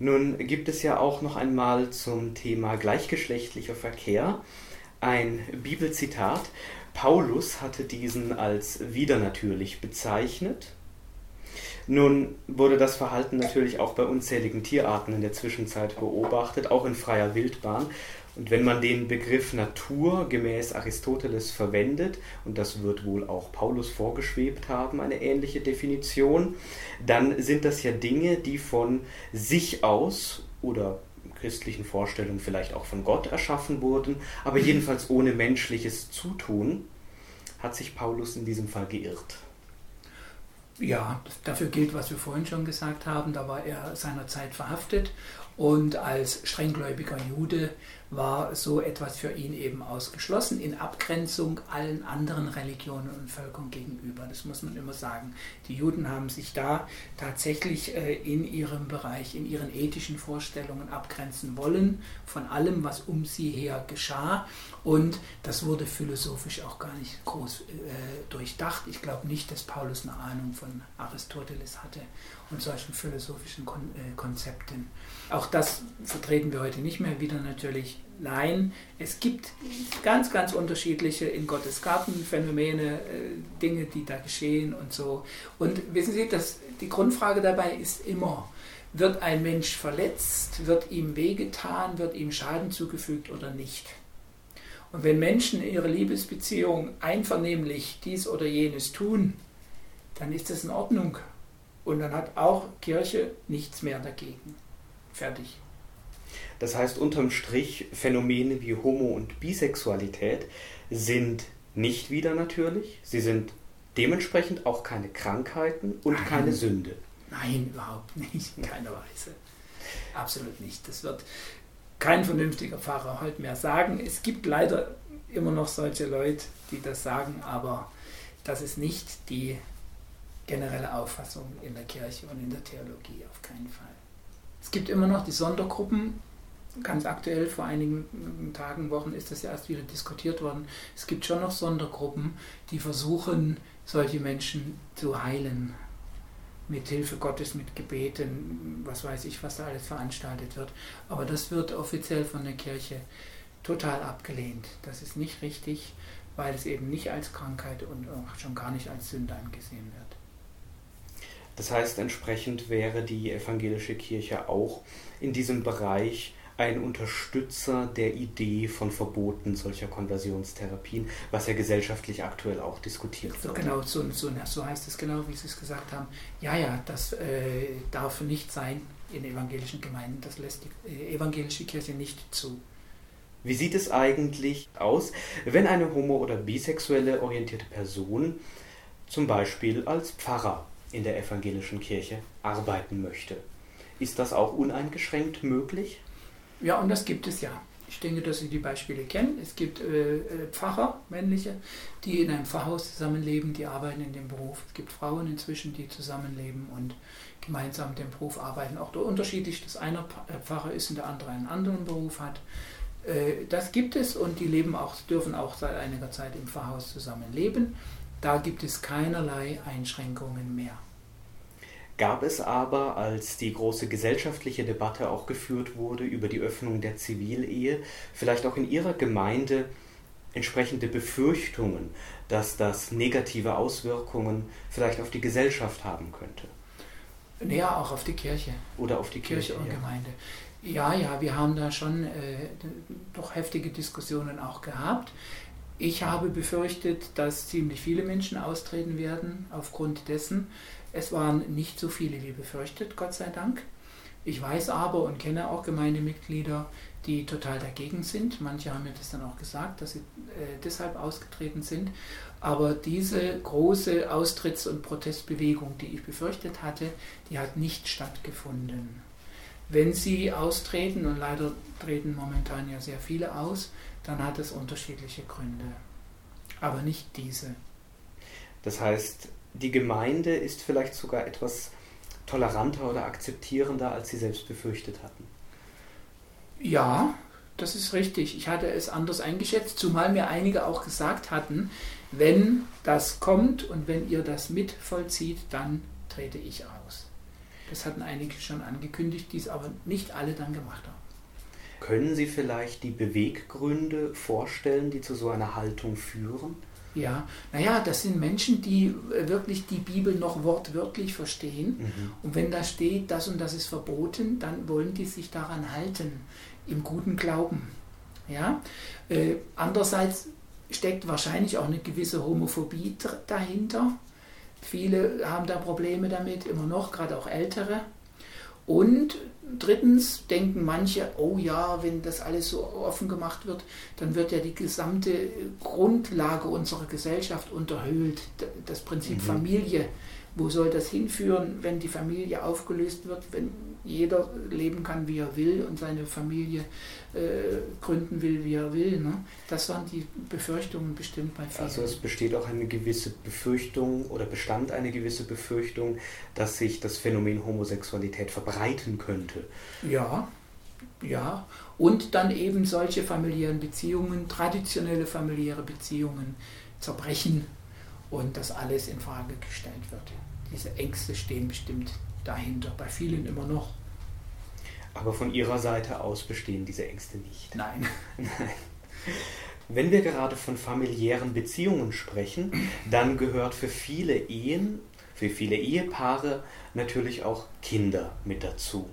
Nun gibt es ja auch noch einmal zum Thema gleichgeschlechtlicher Verkehr ein Bibelzitat Paulus hatte diesen als widernatürlich bezeichnet. Nun wurde das Verhalten natürlich auch bei unzähligen Tierarten in der Zwischenzeit beobachtet, auch in freier Wildbahn. Und wenn man den Begriff Natur gemäß Aristoteles verwendet, und das wird wohl auch Paulus vorgeschwebt haben, eine ähnliche Definition, dann sind das ja Dinge, die von sich aus oder christlichen Vorstellungen vielleicht auch von Gott erschaffen wurden, aber jedenfalls ohne menschliches Zutun, hat sich Paulus in diesem Fall geirrt. Ja, dafür gilt, was wir vorhin schon gesagt haben. Da war er seinerzeit verhaftet und als strenggläubiger Jude war so etwas für ihn eben ausgeschlossen, in Abgrenzung allen anderen Religionen und Völkern gegenüber. Das muss man immer sagen. Die Juden haben sich da tatsächlich äh, in ihrem Bereich, in ihren ethischen Vorstellungen abgrenzen wollen von allem, was um sie her geschah. Und das wurde philosophisch auch gar nicht groß äh, durchdacht. Ich glaube nicht, dass Paulus eine Ahnung von Aristoteles hatte und solchen philosophischen äh, Konzepten. Auch das vertreten wir heute nicht mehr wieder natürlich. Nein, es gibt ganz, ganz unterschiedliche in Gottes Garten Phänomene, äh, Dinge, die da geschehen und so. Und wissen Sie, dass die Grundfrage dabei ist immer, wird ein Mensch verletzt, wird ihm wehgetan, wird ihm Schaden zugefügt oder nicht? Und wenn Menschen in ihrer Liebesbeziehung einvernehmlich dies oder jenes tun, dann ist das in Ordnung. Und dann hat auch Kirche nichts mehr dagegen. Fertig. Das heißt unterm Strich, Phänomene wie Homo- und Bisexualität sind nicht wieder natürlich, sie sind dementsprechend auch keine Krankheiten und Nein. keine Sünde. Nein, überhaupt nicht, in keiner Weise. Absolut nicht. Das wird kein vernünftiger Pfarrer heute mehr sagen. Es gibt leider immer noch solche Leute, die das sagen, aber das ist nicht die generelle Auffassung in der Kirche und in der Theologie, auf keinen Fall. Es gibt immer noch die Sondergruppen, ganz aktuell vor einigen Tagen, Wochen ist das ja erst wieder diskutiert worden. Es gibt schon noch Sondergruppen, die versuchen, solche Menschen zu heilen. Mit Hilfe Gottes, mit Gebeten, was weiß ich, was da alles veranstaltet wird. Aber das wird offiziell von der Kirche total abgelehnt. Das ist nicht richtig, weil es eben nicht als Krankheit und auch schon gar nicht als Sünde angesehen wird. Das heißt, entsprechend wäre die evangelische Kirche auch in diesem Bereich ein Unterstützer der Idee von Verboten solcher Konversionstherapien, was ja gesellschaftlich aktuell auch diskutiert wird. Genau, so, so, so heißt es genau, wie Sie es gesagt haben. Ja, ja, das äh, darf nicht sein in evangelischen Gemeinden. Das lässt die äh, evangelische Kirche nicht zu. Wie sieht es eigentlich aus, wenn eine homo- oder bisexuelle orientierte Person zum Beispiel als Pfarrer in der evangelischen Kirche arbeiten möchte. Ist das auch uneingeschränkt möglich? Ja, und das gibt es ja. Ich denke, dass Sie die Beispiele kennen. Es gibt äh, äh, Pfarrer, männliche, die in einem Pfarrhaus zusammenleben, die arbeiten in dem Beruf. Es gibt Frauen inzwischen, die zusammenleben und gemeinsam den Beruf arbeiten. Auch unterschiedlich, dass einer äh, Pfarrer ist und der andere einen anderen Beruf hat. Äh, das gibt es und die leben auch, dürfen auch seit einiger Zeit im Pfarrhaus zusammenleben. Da gibt es keinerlei Einschränkungen mehr. Gab es aber, als die große gesellschaftliche Debatte auch geführt wurde über die Öffnung der Zivilehe, vielleicht auch in Ihrer Gemeinde entsprechende Befürchtungen, dass das negative Auswirkungen vielleicht auf die Gesellschaft haben könnte? Ja, auch auf die Kirche. Oder auf die Kirche, Kirche und ja. Gemeinde. Ja, ja, wir haben da schon äh, doch heftige Diskussionen auch gehabt. Ich habe befürchtet, dass ziemlich viele Menschen austreten werden aufgrund dessen, es waren nicht so viele wie befürchtet, Gott sei Dank. Ich weiß aber und kenne auch Gemeindemitglieder, die total dagegen sind. Manche haben mir das dann auch gesagt, dass sie äh, deshalb ausgetreten sind. Aber diese große Austritts- und Protestbewegung, die ich befürchtet hatte, die hat nicht stattgefunden. Wenn sie austreten, und leider treten momentan ja sehr viele aus, dann hat es unterschiedliche Gründe. Aber nicht diese. Das heißt, die Gemeinde ist vielleicht sogar etwas toleranter oder akzeptierender, als sie selbst befürchtet hatten. Ja, das ist richtig. Ich hatte es anders eingeschätzt, zumal mir einige auch gesagt hatten, wenn das kommt und wenn ihr das mit vollzieht, dann trete ich aus. Das hatten einige schon angekündigt, die es aber nicht alle dann gemacht haben. Können Sie vielleicht die Beweggründe vorstellen, die zu so einer Haltung führen? Ja, naja, das sind Menschen, die äh, wirklich die Bibel noch wortwörtlich verstehen. Mhm. Und wenn da steht, das und das ist verboten, dann wollen die sich daran halten, im guten Glauben. Ja? Äh, andererseits steckt wahrscheinlich auch eine gewisse Homophobie dahinter. Viele haben da Probleme damit, immer noch, gerade auch Ältere. Und drittens denken manche, oh ja, wenn das alles so offen gemacht wird, dann wird ja die gesamte Grundlage unserer Gesellschaft unterhöhlt. Das Prinzip mhm. Familie wo soll das hinführen, wenn die Familie aufgelöst wird, wenn jeder leben kann, wie er will und seine Familie gründen will, wie er will. Ne? Das waren die Befürchtungen bestimmt bei vielen. Also es besteht auch eine gewisse Befürchtung oder bestand eine gewisse Befürchtung, dass sich das Phänomen Homosexualität verbreiten könnte. Ja, ja. Und dann eben solche familiären Beziehungen, traditionelle familiäre Beziehungen zerbrechen und das alles in Frage gestellt wird. Diese Ängste stehen bestimmt dahinter, bei vielen immer noch. Aber von Ihrer Seite aus bestehen diese Ängste nicht. Nein. Wenn wir gerade von familiären Beziehungen sprechen, dann gehört für viele Ehen, für viele Ehepaare natürlich auch Kinder mit dazu.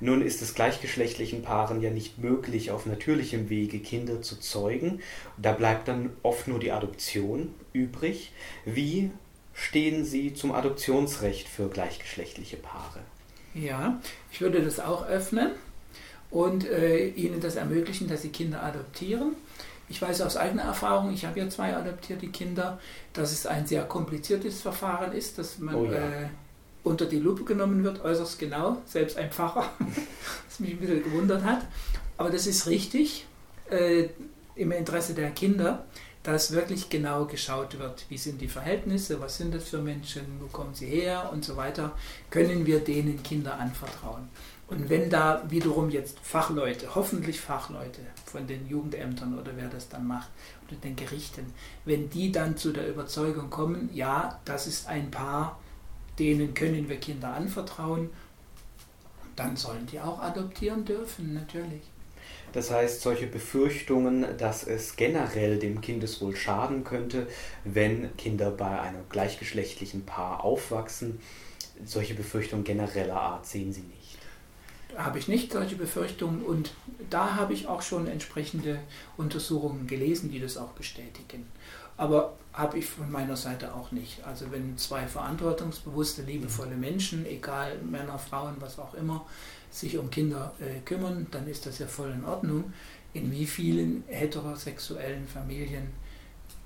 Nun ist es gleichgeschlechtlichen Paaren ja nicht möglich, auf natürlichem Wege Kinder zu zeugen. Da bleibt dann oft nur die Adoption übrig. Wie stehen Sie zum Adoptionsrecht für gleichgeschlechtliche Paare? Ja, ich würde das auch öffnen und äh, Ihnen das ermöglichen, dass Sie Kinder adoptieren. Ich weiß aus eigener Erfahrung, ich habe ja zwei adoptierte Kinder, dass es ein sehr kompliziertes Verfahren ist, dass man oh ja. äh, unter die Lupe genommen wird, äußerst genau, selbst ein Pfarrer, was mich ein bisschen gewundert hat. Aber das ist richtig, äh, im Interesse der Kinder, dass wirklich genau geschaut wird, wie sind die Verhältnisse, was sind das für Menschen, wo kommen sie her und so weiter, können wir denen Kinder anvertrauen. Und wenn da wiederum jetzt Fachleute, hoffentlich Fachleute von den Jugendämtern oder wer das dann macht, oder den Gerichten, wenn die dann zu der Überzeugung kommen, ja, das ist ein Paar, denen können wir Kinder anvertrauen, dann sollen die auch adoptieren dürfen, natürlich. Das heißt, solche Befürchtungen, dass es generell dem Kindeswohl schaden könnte, wenn Kinder bei einem gleichgeschlechtlichen Paar aufwachsen, solche Befürchtungen genereller Art sehen Sie nicht. Habe ich nicht solche Befürchtungen und da habe ich auch schon entsprechende Untersuchungen gelesen, die das auch bestätigen. Aber habe ich von meiner Seite auch nicht. Also wenn zwei verantwortungsbewusste, liebevolle Menschen, egal Männer, Frauen, was auch immer, sich um Kinder äh, kümmern, dann ist das ja voll in Ordnung. In wie vielen heterosexuellen Familien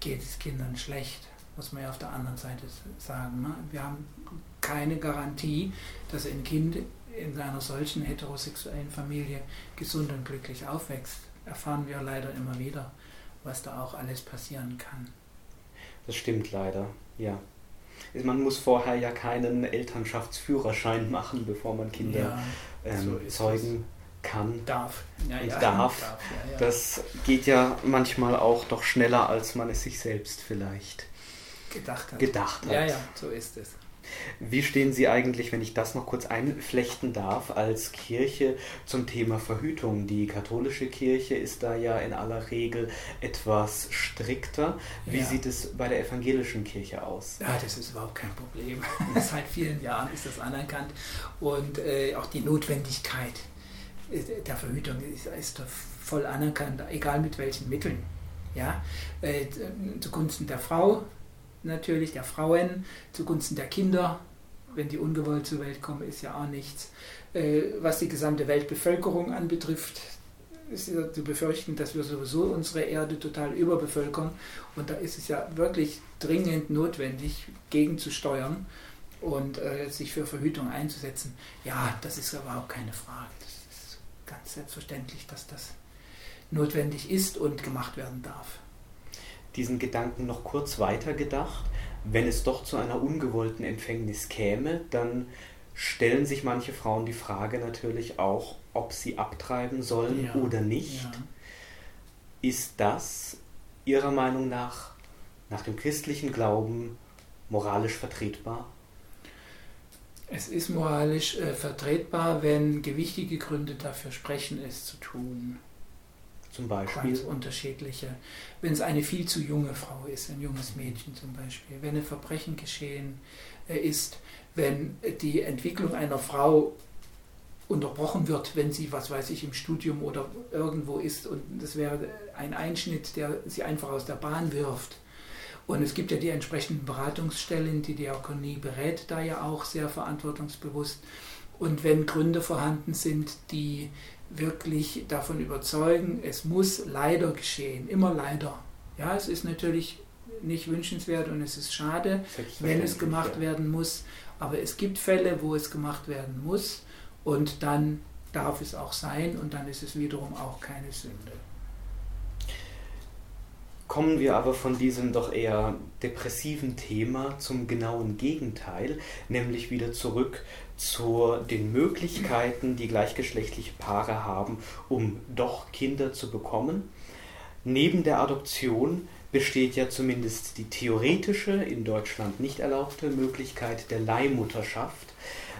geht es Kindern schlecht, muss man ja auf der anderen Seite sagen. Ne? Wir haben keine Garantie, dass ein Kind in einer solchen heterosexuellen Familie gesund und glücklich aufwächst. erfahren wir leider immer wieder, was da auch alles passieren kann. Das stimmt leider, ja. Man muss vorher ja keinen Elternschaftsführerschein machen, bevor man Kinder ja, ähm, so zeugen es. kann. Darf. Ja, ja, darf. darf das geht ja manchmal auch doch schneller, als man es sich selbst vielleicht gedacht hat. Gedacht hat. Ja, ja, so ist es. Wie stehen Sie eigentlich, wenn ich das noch kurz einflechten darf, als Kirche zum Thema Verhütung? Die katholische Kirche ist da ja in aller Regel etwas strikter. Wie ja. sieht es bei der evangelischen Kirche aus? Ja, das ist überhaupt kein Problem. Seit vielen Jahren ist das anerkannt und äh, auch die Notwendigkeit äh, der Verhütung ist, ist voll anerkannt, egal mit welchen Mitteln. Ja, äh, zugunsten der Frau, natürlich der Frauen zugunsten der Kinder. Wenn die ungewollt zur Welt kommen, ist ja auch nichts. Äh, was die gesamte Weltbevölkerung anbetrifft, ist ja zu befürchten, dass wir sowieso unsere Erde total überbevölkern. Und da ist es ja wirklich dringend notwendig, gegenzusteuern und äh, sich für Verhütung einzusetzen. Ja, das ist überhaupt keine Frage. Das ist ganz selbstverständlich, dass das notwendig ist und gemacht werden darf diesen Gedanken noch kurz weiter gedacht. Wenn es doch zu einer ungewollten Empfängnis käme, dann stellen sich manche Frauen die Frage natürlich auch, ob sie abtreiben sollen ja, oder nicht. Ja. Ist das Ihrer Meinung nach, nach dem christlichen Glauben, moralisch vertretbar? Es ist moralisch äh, vertretbar, wenn gewichtige Gründe dafür sprechen, es zu tun. Zum Beispiel? Ganz unterschiedliche. Wenn es eine viel zu junge Frau ist, ein junges Mädchen zum Beispiel, wenn ein Verbrechen geschehen äh, ist, wenn die Entwicklung einer Frau unterbrochen wird, wenn sie, was weiß ich, im Studium oder irgendwo ist und das wäre ein Einschnitt, der sie einfach aus der Bahn wirft. Und es gibt ja die entsprechenden Beratungsstellen, die Diakonie berät da ja auch sehr verantwortungsbewusst. Und wenn Gründe vorhanden sind, die wirklich davon überzeugen, es muss leider geschehen, immer leider. Ja, es ist natürlich nicht wünschenswert und es ist schade, wenn es gemacht ja. werden muss, aber es gibt Fälle, wo es gemacht werden muss und dann darf es auch sein und dann ist es wiederum auch keine Sünde. Kommen wir aber von diesem doch eher depressiven Thema zum genauen Gegenteil, nämlich wieder zurück zu den Möglichkeiten, die gleichgeschlechtliche Paare haben, um doch Kinder zu bekommen. Neben der Adoption besteht ja zumindest die theoretische, in Deutschland nicht erlaubte Möglichkeit der Leihmutterschaft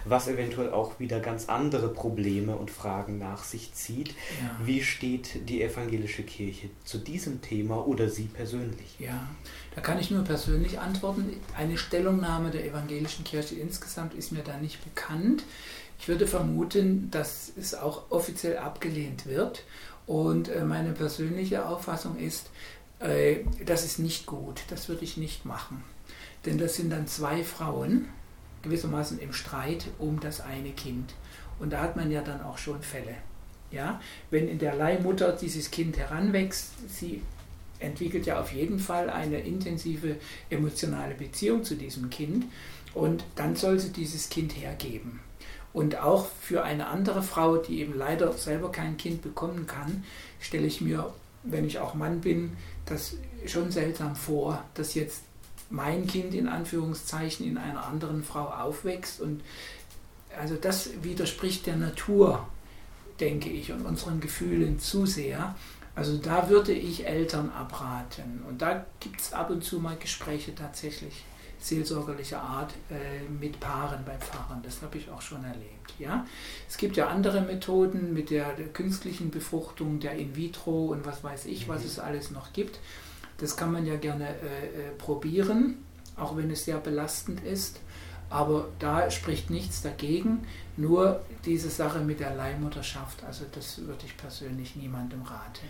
was eventuell auch wieder ganz andere Probleme und Fragen nach sich zieht. Ja. Wie steht die evangelische Kirche zu diesem Thema oder Sie persönlich? Ja, da kann ich nur persönlich antworten. Eine Stellungnahme der evangelischen Kirche insgesamt ist mir da nicht bekannt. Ich würde vermuten, dass es auch offiziell abgelehnt wird. Und äh, meine persönliche Auffassung ist, äh, das ist nicht gut. Das würde ich nicht machen. Denn das sind dann zwei Frauen, gewissermaßen im Streit um das eine Kind. Und da hat man ja dann auch schon Fälle. Ja? Wenn in der Leihmutter dieses Kind heranwächst, sie entwickelt ja auf jeden Fall eine intensive emotionale Beziehung zu diesem Kind und dann soll sie dieses Kind hergeben. Und auch für eine andere Frau, die eben leider selber kein Kind bekommen kann, stelle ich mir, wenn ich auch Mann bin, das schon seltsam vor, dass jetzt mein Kind in Anführungszeichen in einer anderen Frau aufwächst. Und also das widerspricht der Natur, denke ich, und unseren Gefühlen zu sehr. Also da würde ich Eltern abraten. Und da gibt es ab und zu mal Gespräche tatsächlich seelsorgerlicher Art äh, mit Paaren bei Pfarrern. Das habe ich auch schon erlebt. Ja? Es gibt ja andere Methoden mit der, der künstlichen Befruchtung, der In vitro und was weiß ich, was mhm. es alles noch gibt. Das kann man ja gerne äh, äh, probieren, auch wenn es sehr belastend ist. Aber da spricht nichts dagegen. Nur diese Sache mit der Leihmutterschaft, also das würde ich persönlich niemandem raten.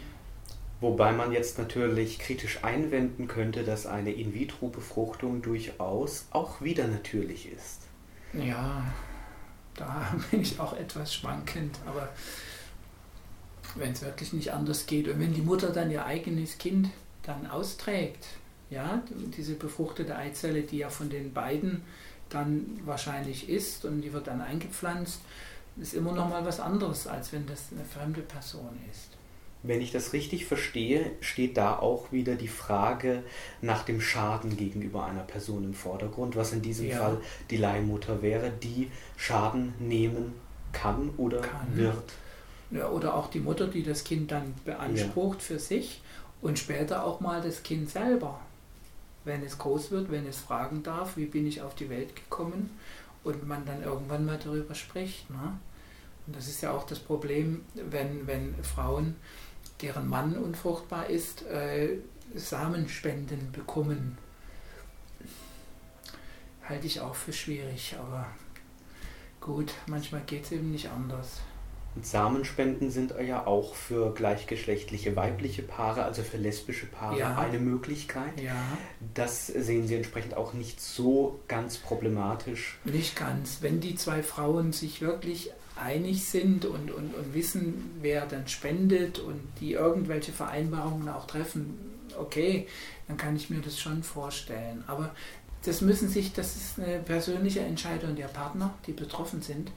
Wobei man jetzt natürlich kritisch einwenden könnte, dass eine In-vitro-Befruchtung durchaus auch wieder natürlich ist. Ja, da bin ich auch etwas schwankend, aber wenn es wirklich nicht anders geht und wenn die Mutter dann ihr eigenes Kind dann austrägt, ja, diese befruchtete Eizelle, die ja von den beiden dann wahrscheinlich ist und die wird dann eingepflanzt, ist immer noch mal was anderes, als wenn das eine fremde Person ist. Wenn ich das richtig verstehe, steht da auch wieder die Frage nach dem Schaden gegenüber einer Person im Vordergrund, was in diesem ja. Fall die Leihmutter wäre, die Schaden nehmen kann oder kann. wird. Ja, oder auch die Mutter, die das Kind dann beansprucht ja. für sich und später auch mal das Kind selber. Wenn es groß wird, wenn es fragen darf, wie bin ich auf die Welt gekommen und man dann irgendwann mal darüber spricht. Ne? Und das ist ja auch das Problem, wenn, wenn Frauen, deren Mann unfruchtbar ist, äh, Samenspenden bekommen. Halte ich auch für schwierig, aber gut, manchmal geht es eben nicht anders. Und Samenspenden sind ja auch für gleichgeschlechtliche weibliche Paare, also für lesbische Paare, ja. eine Möglichkeit. Ja. Das sehen Sie entsprechend auch nicht so ganz problematisch. Nicht ganz. Wenn die zwei Frauen sich wirklich einig sind und, und, und wissen, wer dann spendet und die irgendwelche Vereinbarungen auch treffen, okay, dann kann ich mir das schon vorstellen. Aber das müssen sich, das ist eine persönliche Entscheidung der Partner, die betroffen sind.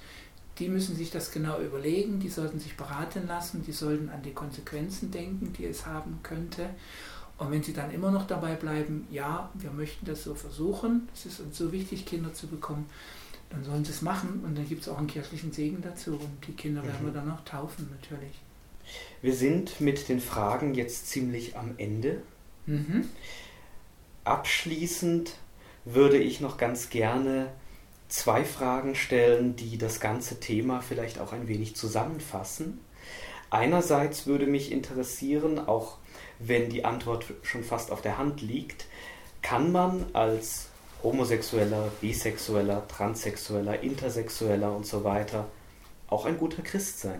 Die müssen sich das genau überlegen, die sollten sich beraten lassen, die sollten an die Konsequenzen denken, die es haben könnte. Und wenn sie dann immer noch dabei bleiben, ja, wir möchten das so versuchen, es ist uns so wichtig, Kinder zu bekommen, dann sollen sie es machen und dann gibt es auch einen kirchlichen Segen dazu und die Kinder werden wir mhm. dann auch taufen natürlich. Wir sind mit den Fragen jetzt ziemlich am Ende. Mhm. Abschließend würde ich noch ganz gerne zwei Fragen stellen, die das ganze Thema vielleicht auch ein wenig zusammenfassen. Einerseits würde mich interessieren, auch wenn die Antwort schon fast auf der Hand liegt, kann man als homosexueller, bisexueller, transsexueller, intersexueller und so weiter auch ein guter Christ sein?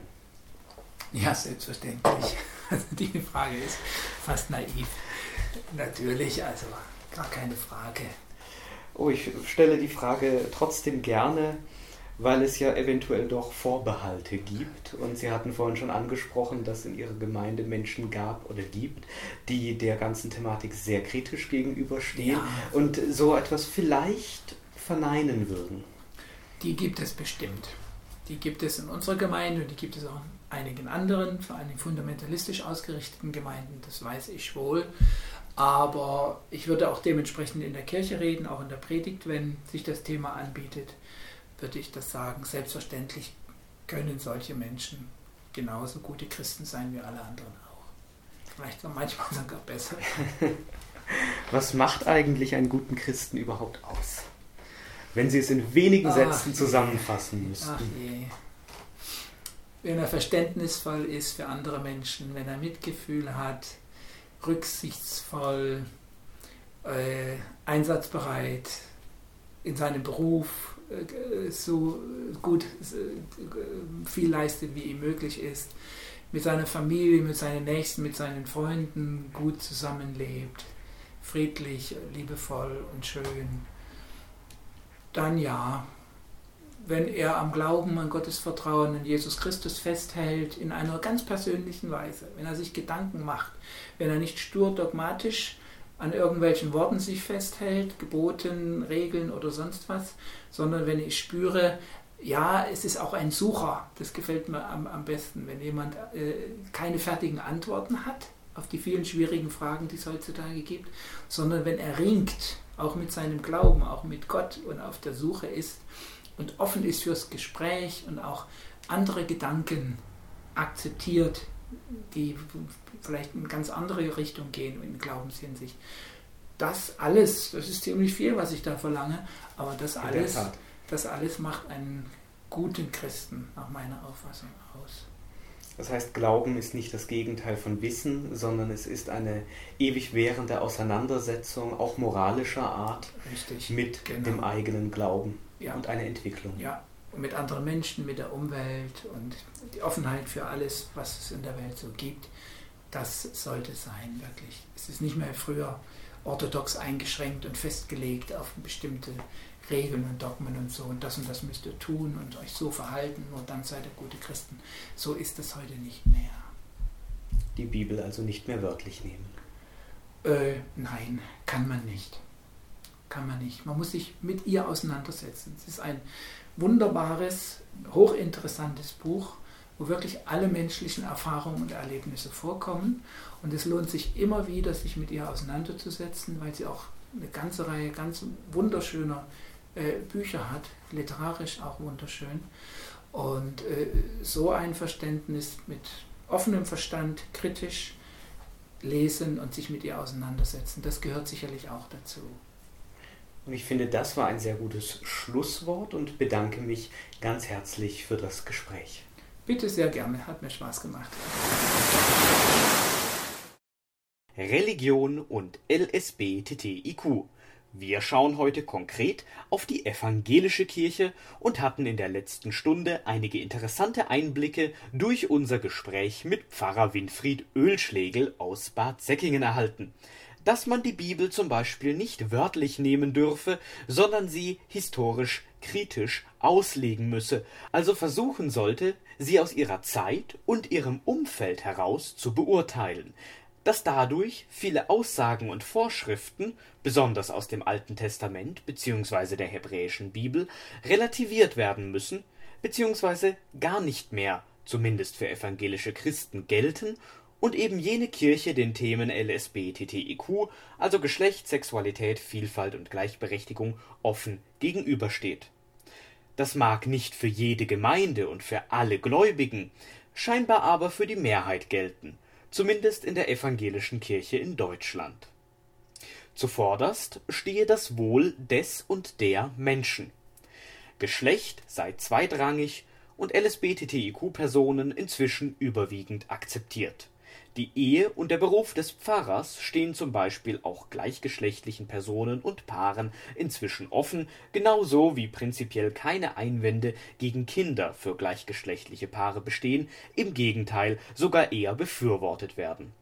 Ja, selbstverständlich. Also die Frage ist fast naiv. Natürlich, also gar keine Frage. Oh, ich stelle die Frage trotzdem gerne, weil es ja eventuell doch Vorbehalte gibt. Und Sie hatten vorhin schon angesprochen, dass in Ihrer Gemeinde Menschen gab oder gibt, die der ganzen Thematik sehr kritisch gegenüberstehen ja. und so etwas vielleicht verneinen würden. Die gibt es bestimmt. Die gibt es in unserer Gemeinde und die gibt es auch in einigen anderen, vor allem fundamentalistisch ausgerichteten Gemeinden, das weiß ich wohl. Aber ich würde auch dementsprechend in der Kirche reden, auch in der Predigt, wenn sich das Thema anbietet würde ich das sagen. Selbstverständlich können solche Menschen genauso gute Christen sein wie alle anderen auch. Vielleicht manchmal sogar besser. Was macht eigentlich einen guten Christen überhaupt aus? Wenn Sie es in wenigen Ach Sätzen zusammenfassen müssten. Ach je. Wenn er verständnisvoll ist für andere Menschen, wenn er Mitgefühl hat, rücksichtsvoll, äh, einsatzbereit in seinem Beruf, äh, so gut äh, viel leistet, wie ihm möglich ist, mit seiner Familie, mit seinen Nächsten, mit seinen Freunden gut zusammenlebt, friedlich, liebevoll und schön, dann ja, wenn er am Glauben, an Gottes Vertrauen in Jesus Christus festhält, in einer ganz persönlichen Weise, wenn er sich Gedanken macht, wenn er nicht stur dogmatisch an irgendwelchen Worten sich festhält, Geboten, Regeln oder sonst was, sondern wenn ich spüre, ja, es ist auch ein Sucher, das gefällt mir am, am besten, wenn jemand äh, keine fertigen Antworten hat auf die vielen schwierigen Fragen, die es heutzutage gibt, sondern wenn er ringt, auch mit seinem Glauben, auch mit Gott und auf der Suche ist und offen ist fürs Gespräch und auch andere Gedanken akzeptiert, die vielleicht in ganz andere Richtung gehen in Glaubenshinsicht. Das alles, das ist ziemlich viel, was ich da verlange, aber das alles, das alles macht einen guten Christen nach meiner Auffassung aus. Das heißt, Glauben ist nicht das Gegenteil von Wissen, sondern es ist eine ewig währende Auseinandersetzung, auch moralischer Art, Richtig, mit genau. dem eigenen Glauben ja. und eine Entwicklung. Ja, mit anderen Menschen, mit der Umwelt und die Offenheit für alles, was es in der Welt so gibt, das sollte sein, wirklich. Es ist nicht mehr früher orthodox eingeschränkt und festgelegt auf bestimmte Regeln und Dogmen und so und das und das müsst ihr tun und euch so verhalten, nur dann seid ihr gute Christen. So ist es heute nicht mehr. Die Bibel also nicht mehr wörtlich nehmen? Äh, nein, kann man nicht. Kann man nicht. Man muss sich mit ihr auseinandersetzen. Es ist ein wunderbares, hochinteressantes Buch, wo wirklich alle menschlichen Erfahrungen und Erlebnisse vorkommen. Und es lohnt sich immer wieder, sich mit ihr auseinanderzusetzen, weil sie auch eine ganze Reihe ganz wunderschöner äh, Bücher hat, literarisch auch wunderschön. Und äh, so ein Verständnis mit offenem Verstand, kritisch lesen und sich mit ihr auseinandersetzen, das gehört sicherlich auch dazu. Und ich finde, das war ein sehr gutes Schlusswort und bedanke mich ganz herzlich für das Gespräch. Bitte sehr gerne, hat mir Spaß gemacht. Religion und LSBTTIQ. Wir schauen heute konkret auf die evangelische Kirche und hatten in der letzten Stunde einige interessante Einblicke durch unser Gespräch mit Pfarrer Winfried Ölschlegel aus Bad Säckingen erhalten dass man die Bibel zum Beispiel nicht wörtlich nehmen dürfe, sondern sie historisch kritisch auslegen müsse, also versuchen sollte, sie aus ihrer Zeit und ihrem Umfeld heraus zu beurteilen, dass dadurch viele Aussagen und Vorschriften, besonders aus dem Alten Testament bzw. der hebräischen Bibel, relativiert werden müssen, bzw. gar nicht mehr, zumindest für evangelische Christen, gelten und eben jene Kirche den Themen LSBTTIQ, also Geschlecht, Sexualität, Vielfalt und Gleichberechtigung, offen gegenübersteht. Das mag nicht für jede Gemeinde und für alle Gläubigen, scheinbar aber für die Mehrheit gelten, zumindest in der evangelischen Kirche in Deutschland. Zuvorderst stehe das Wohl des und der Menschen. Geschlecht sei zweitrangig und LSBTTIQ-Personen inzwischen überwiegend akzeptiert. Die Ehe und der Beruf des Pfarrers stehen zum Beispiel auch gleichgeschlechtlichen Personen und Paaren inzwischen offen, genauso wie prinzipiell keine Einwände gegen Kinder für gleichgeschlechtliche Paare bestehen, im Gegenteil sogar eher befürwortet werden.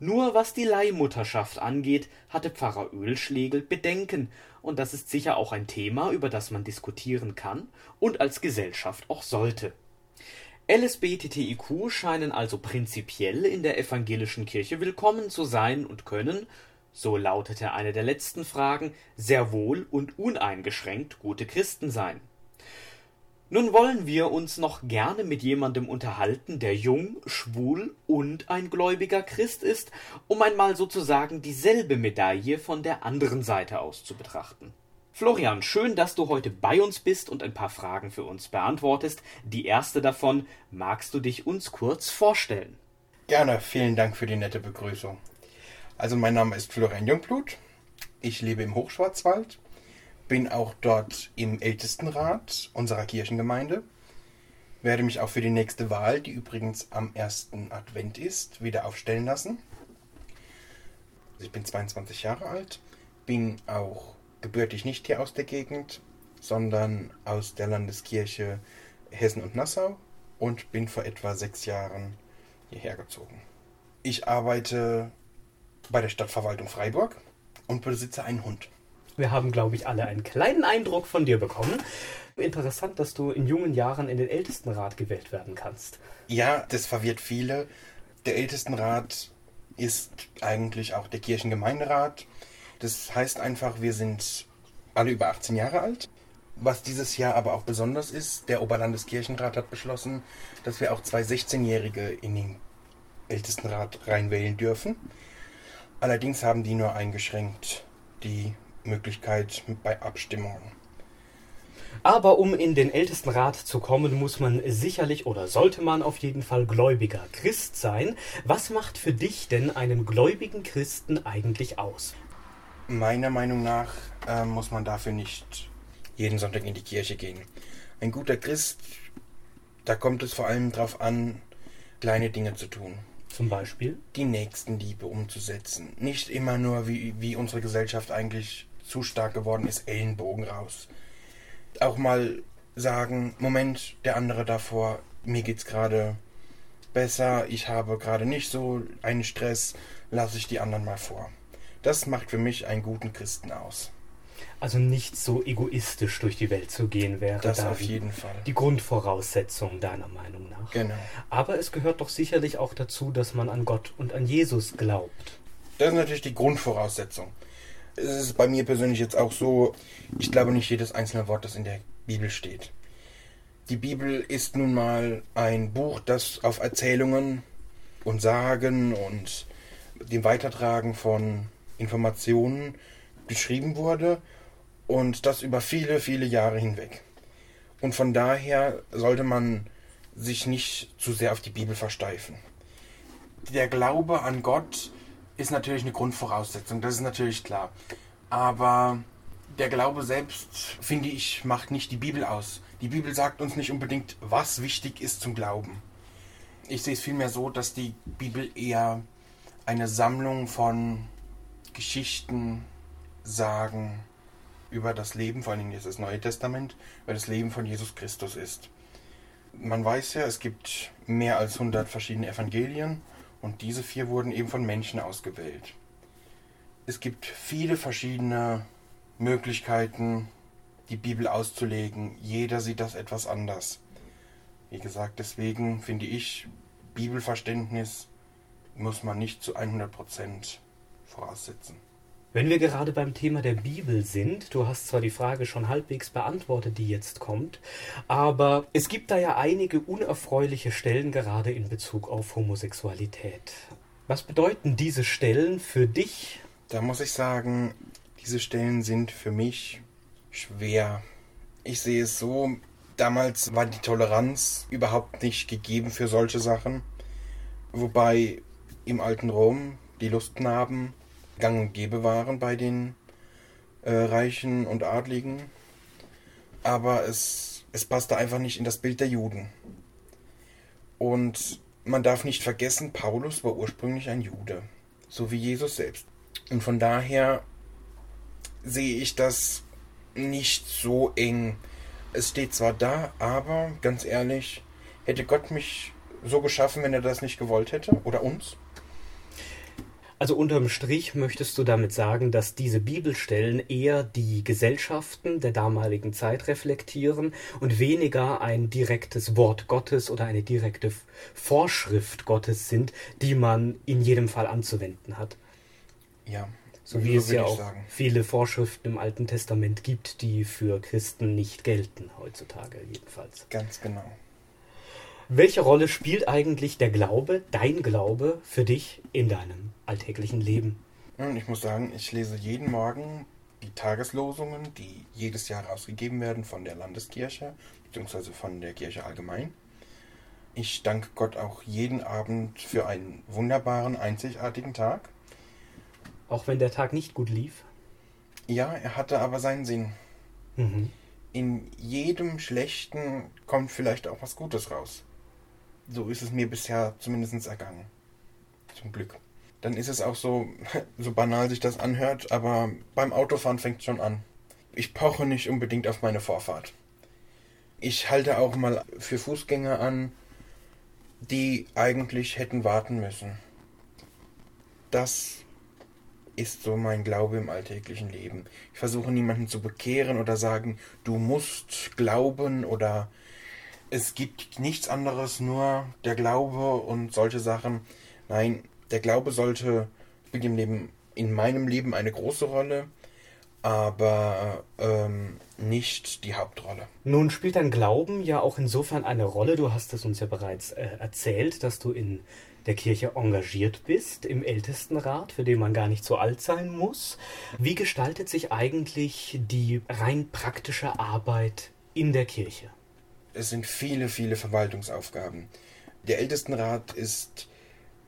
Nur was die Leihmutterschaft angeht, hatte Pfarrer Ölschlegel Bedenken, und das ist sicher auch ein Thema, über das man diskutieren kann und als Gesellschaft auch sollte LSBTTIQ scheinen also prinzipiell in der evangelischen Kirche willkommen zu sein und können, so lautete eine der letzten Fragen, sehr wohl und uneingeschränkt gute Christen sein. Nun wollen wir uns noch gerne mit jemandem unterhalten, der jung, schwul und ein gläubiger Christ ist, um einmal sozusagen dieselbe Medaille von der anderen Seite aus zu betrachten. Florian, schön, dass du heute bei uns bist und ein paar Fragen für uns beantwortest. Die erste davon, magst du dich uns kurz vorstellen? Gerne, vielen Dank für die nette Begrüßung. Also mein Name ist Florian Jungblut. Ich lebe im Hochschwarzwald, bin auch dort im Ältestenrat unserer Kirchengemeinde, werde mich auch für die nächste Wahl, die übrigens am ersten Advent ist, wieder aufstellen lassen. Also ich bin 22 Jahre alt, bin auch gebürtig nicht hier aus der Gegend, sondern aus der Landeskirche Hessen und Nassau und bin vor etwa sechs Jahren hierher gezogen. Ich arbeite bei der Stadtverwaltung Freiburg und besitze einen Hund. Wir haben, glaube ich, alle einen kleinen Eindruck von dir bekommen. Interessant, dass du in jungen Jahren in den Ältestenrat gewählt werden kannst. Ja, das verwirrt viele. Der Ältestenrat ist eigentlich auch der Kirchengemeinderat das heißt einfach, wir sind alle über 18 Jahre alt. Was dieses Jahr aber auch besonders ist, der Oberlandeskirchenrat hat beschlossen, dass wir auch zwei 16-Jährige in den Ältestenrat reinwählen dürfen. Allerdings haben die nur eingeschränkt die Möglichkeit bei Abstimmungen. Aber um in den Ältestenrat zu kommen, muss man sicherlich oder sollte man auf jeden Fall gläubiger Christ sein. Was macht für dich denn einen gläubigen Christen eigentlich aus? Meiner Meinung nach äh, muss man dafür nicht jeden Sonntag in die Kirche gehen. Ein guter Christ, da kommt es vor allem darauf an, kleine Dinge zu tun. Zum Beispiel? Die Nächstenliebe umzusetzen. Nicht immer nur, wie, wie unsere Gesellschaft eigentlich zu stark geworden ist, Ellenbogen raus. Auch mal sagen, Moment, der andere davor, mir geht's gerade besser, ich habe gerade nicht so einen Stress, lasse ich die anderen mal vor. Das macht für mich einen guten Christen aus. Also nicht so egoistisch durch die Welt zu gehen wäre das da auf jeden Fall die Grundvoraussetzung deiner Meinung nach. Genau. Aber es gehört doch sicherlich auch dazu, dass man an Gott und an Jesus glaubt. Das ist natürlich die Grundvoraussetzung. Es ist bei mir persönlich jetzt auch so, ich glaube nicht jedes einzelne Wort, das in der Bibel steht. Die Bibel ist nun mal ein Buch, das auf Erzählungen und Sagen und dem Weitertragen von Informationen geschrieben wurde und das über viele, viele Jahre hinweg. Und von daher sollte man sich nicht zu sehr auf die Bibel versteifen. Der Glaube an Gott ist natürlich eine Grundvoraussetzung, das ist natürlich klar. Aber der Glaube selbst, finde ich, macht nicht die Bibel aus. Die Bibel sagt uns nicht unbedingt, was wichtig ist zum Glauben. Ich sehe es vielmehr so, dass die Bibel eher eine Sammlung von Geschichten, Sagen über das Leben, vor allem jetzt das Neue Testament, über das Leben von Jesus Christus ist. Man weiß ja, es gibt mehr als 100 verschiedene Evangelien und diese vier wurden eben von Menschen ausgewählt. Es gibt viele verschiedene Möglichkeiten, die Bibel auszulegen. Jeder sieht das etwas anders. Wie gesagt, deswegen finde ich, Bibelverständnis muss man nicht zu 100% voraussetzen. Wenn wir gerade beim Thema der Bibel sind, du hast zwar die Frage schon halbwegs beantwortet, die jetzt kommt, aber es gibt da ja einige unerfreuliche Stellen gerade in Bezug auf Homosexualität. Was bedeuten diese Stellen für dich? Da muss ich sagen, diese Stellen sind für mich schwer. Ich sehe es so, damals war die Toleranz überhaupt nicht gegeben für solche Sachen. Wobei im alten Rom die Lustknaben gang und gäbe waren bei den äh, Reichen und Adligen. Aber es, es passte einfach nicht in das Bild der Juden. Und man darf nicht vergessen, Paulus war ursprünglich ein Jude, so wie Jesus selbst. Und von daher sehe ich das nicht so eng. Es steht zwar da, aber ganz ehrlich, hätte Gott mich so geschaffen, wenn er das nicht gewollt hätte? Oder uns? Also unterm Strich möchtest du damit sagen, dass diese Bibelstellen eher die Gesellschaften der damaligen Zeit reflektieren und weniger ein direktes Wort Gottes oder eine direkte Vorschrift Gottes sind, die man in jedem Fall anzuwenden hat. Ja, so wie es ja auch sagen. viele Vorschriften im Alten Testament gibt, die für Christen nicht gelten, heutzutage jedenfalls. Ganz genau. Welche Rolle spielt eigentlich der Glaube, dein Glaube, für dich in deinem alltäglichen Leben? Ich muss sagen, ich lese jeden Morgen die Tageslosungen, die jedes Jahr rausgegeben werden von der Landeskirche, beziehungsweise von der Kirche allgemein. Ich danke Gott auch jeden Abend für einen wunderbaren, einzigartigen Tag. Auch wenn der Tag nicht gut lief? Ja, er hatte aber seinen Sinn. Mhm. In jedem Schlechten kommt vielleicht auch was Gutes raus. So ist es mir bisher zumindest ergangen. Zum Glück. Dann ist es auch so, so banal sich das anhört, aber beim Autofahren fängt es schon an. Ich poche nicht unbedingt auf meine Vorfahrt. Ich halte auch mal für Fußgänger an, die eigentlich hätten warten müssen. Das ist so mein Glaube im alltäglichen Leben. Ich versuche niemanden zu bekehren oder sagen, du musst glauben oder es gibt nichts anderes, nur der Glaube und solche Sachen. Nein, der Glaube sollte spielt im Leben, in meinem Leben eine große Rolle, aber ähm, nicht die Hauptrolle. Nun spielt dein Glauben ja auch insofern eine Rolle. Du hast es uns ja bereits äh, erzählt, dass du in der Kirche engagiert bist, im Ältestenrat, für den man gar nicht so alt sein muss. Wie gestaltet sich eigentlich die rein praktische Arbeit in der Kirche? Es sind viele, viele Verwaltungsaufgaben. Der Ältestenrat ist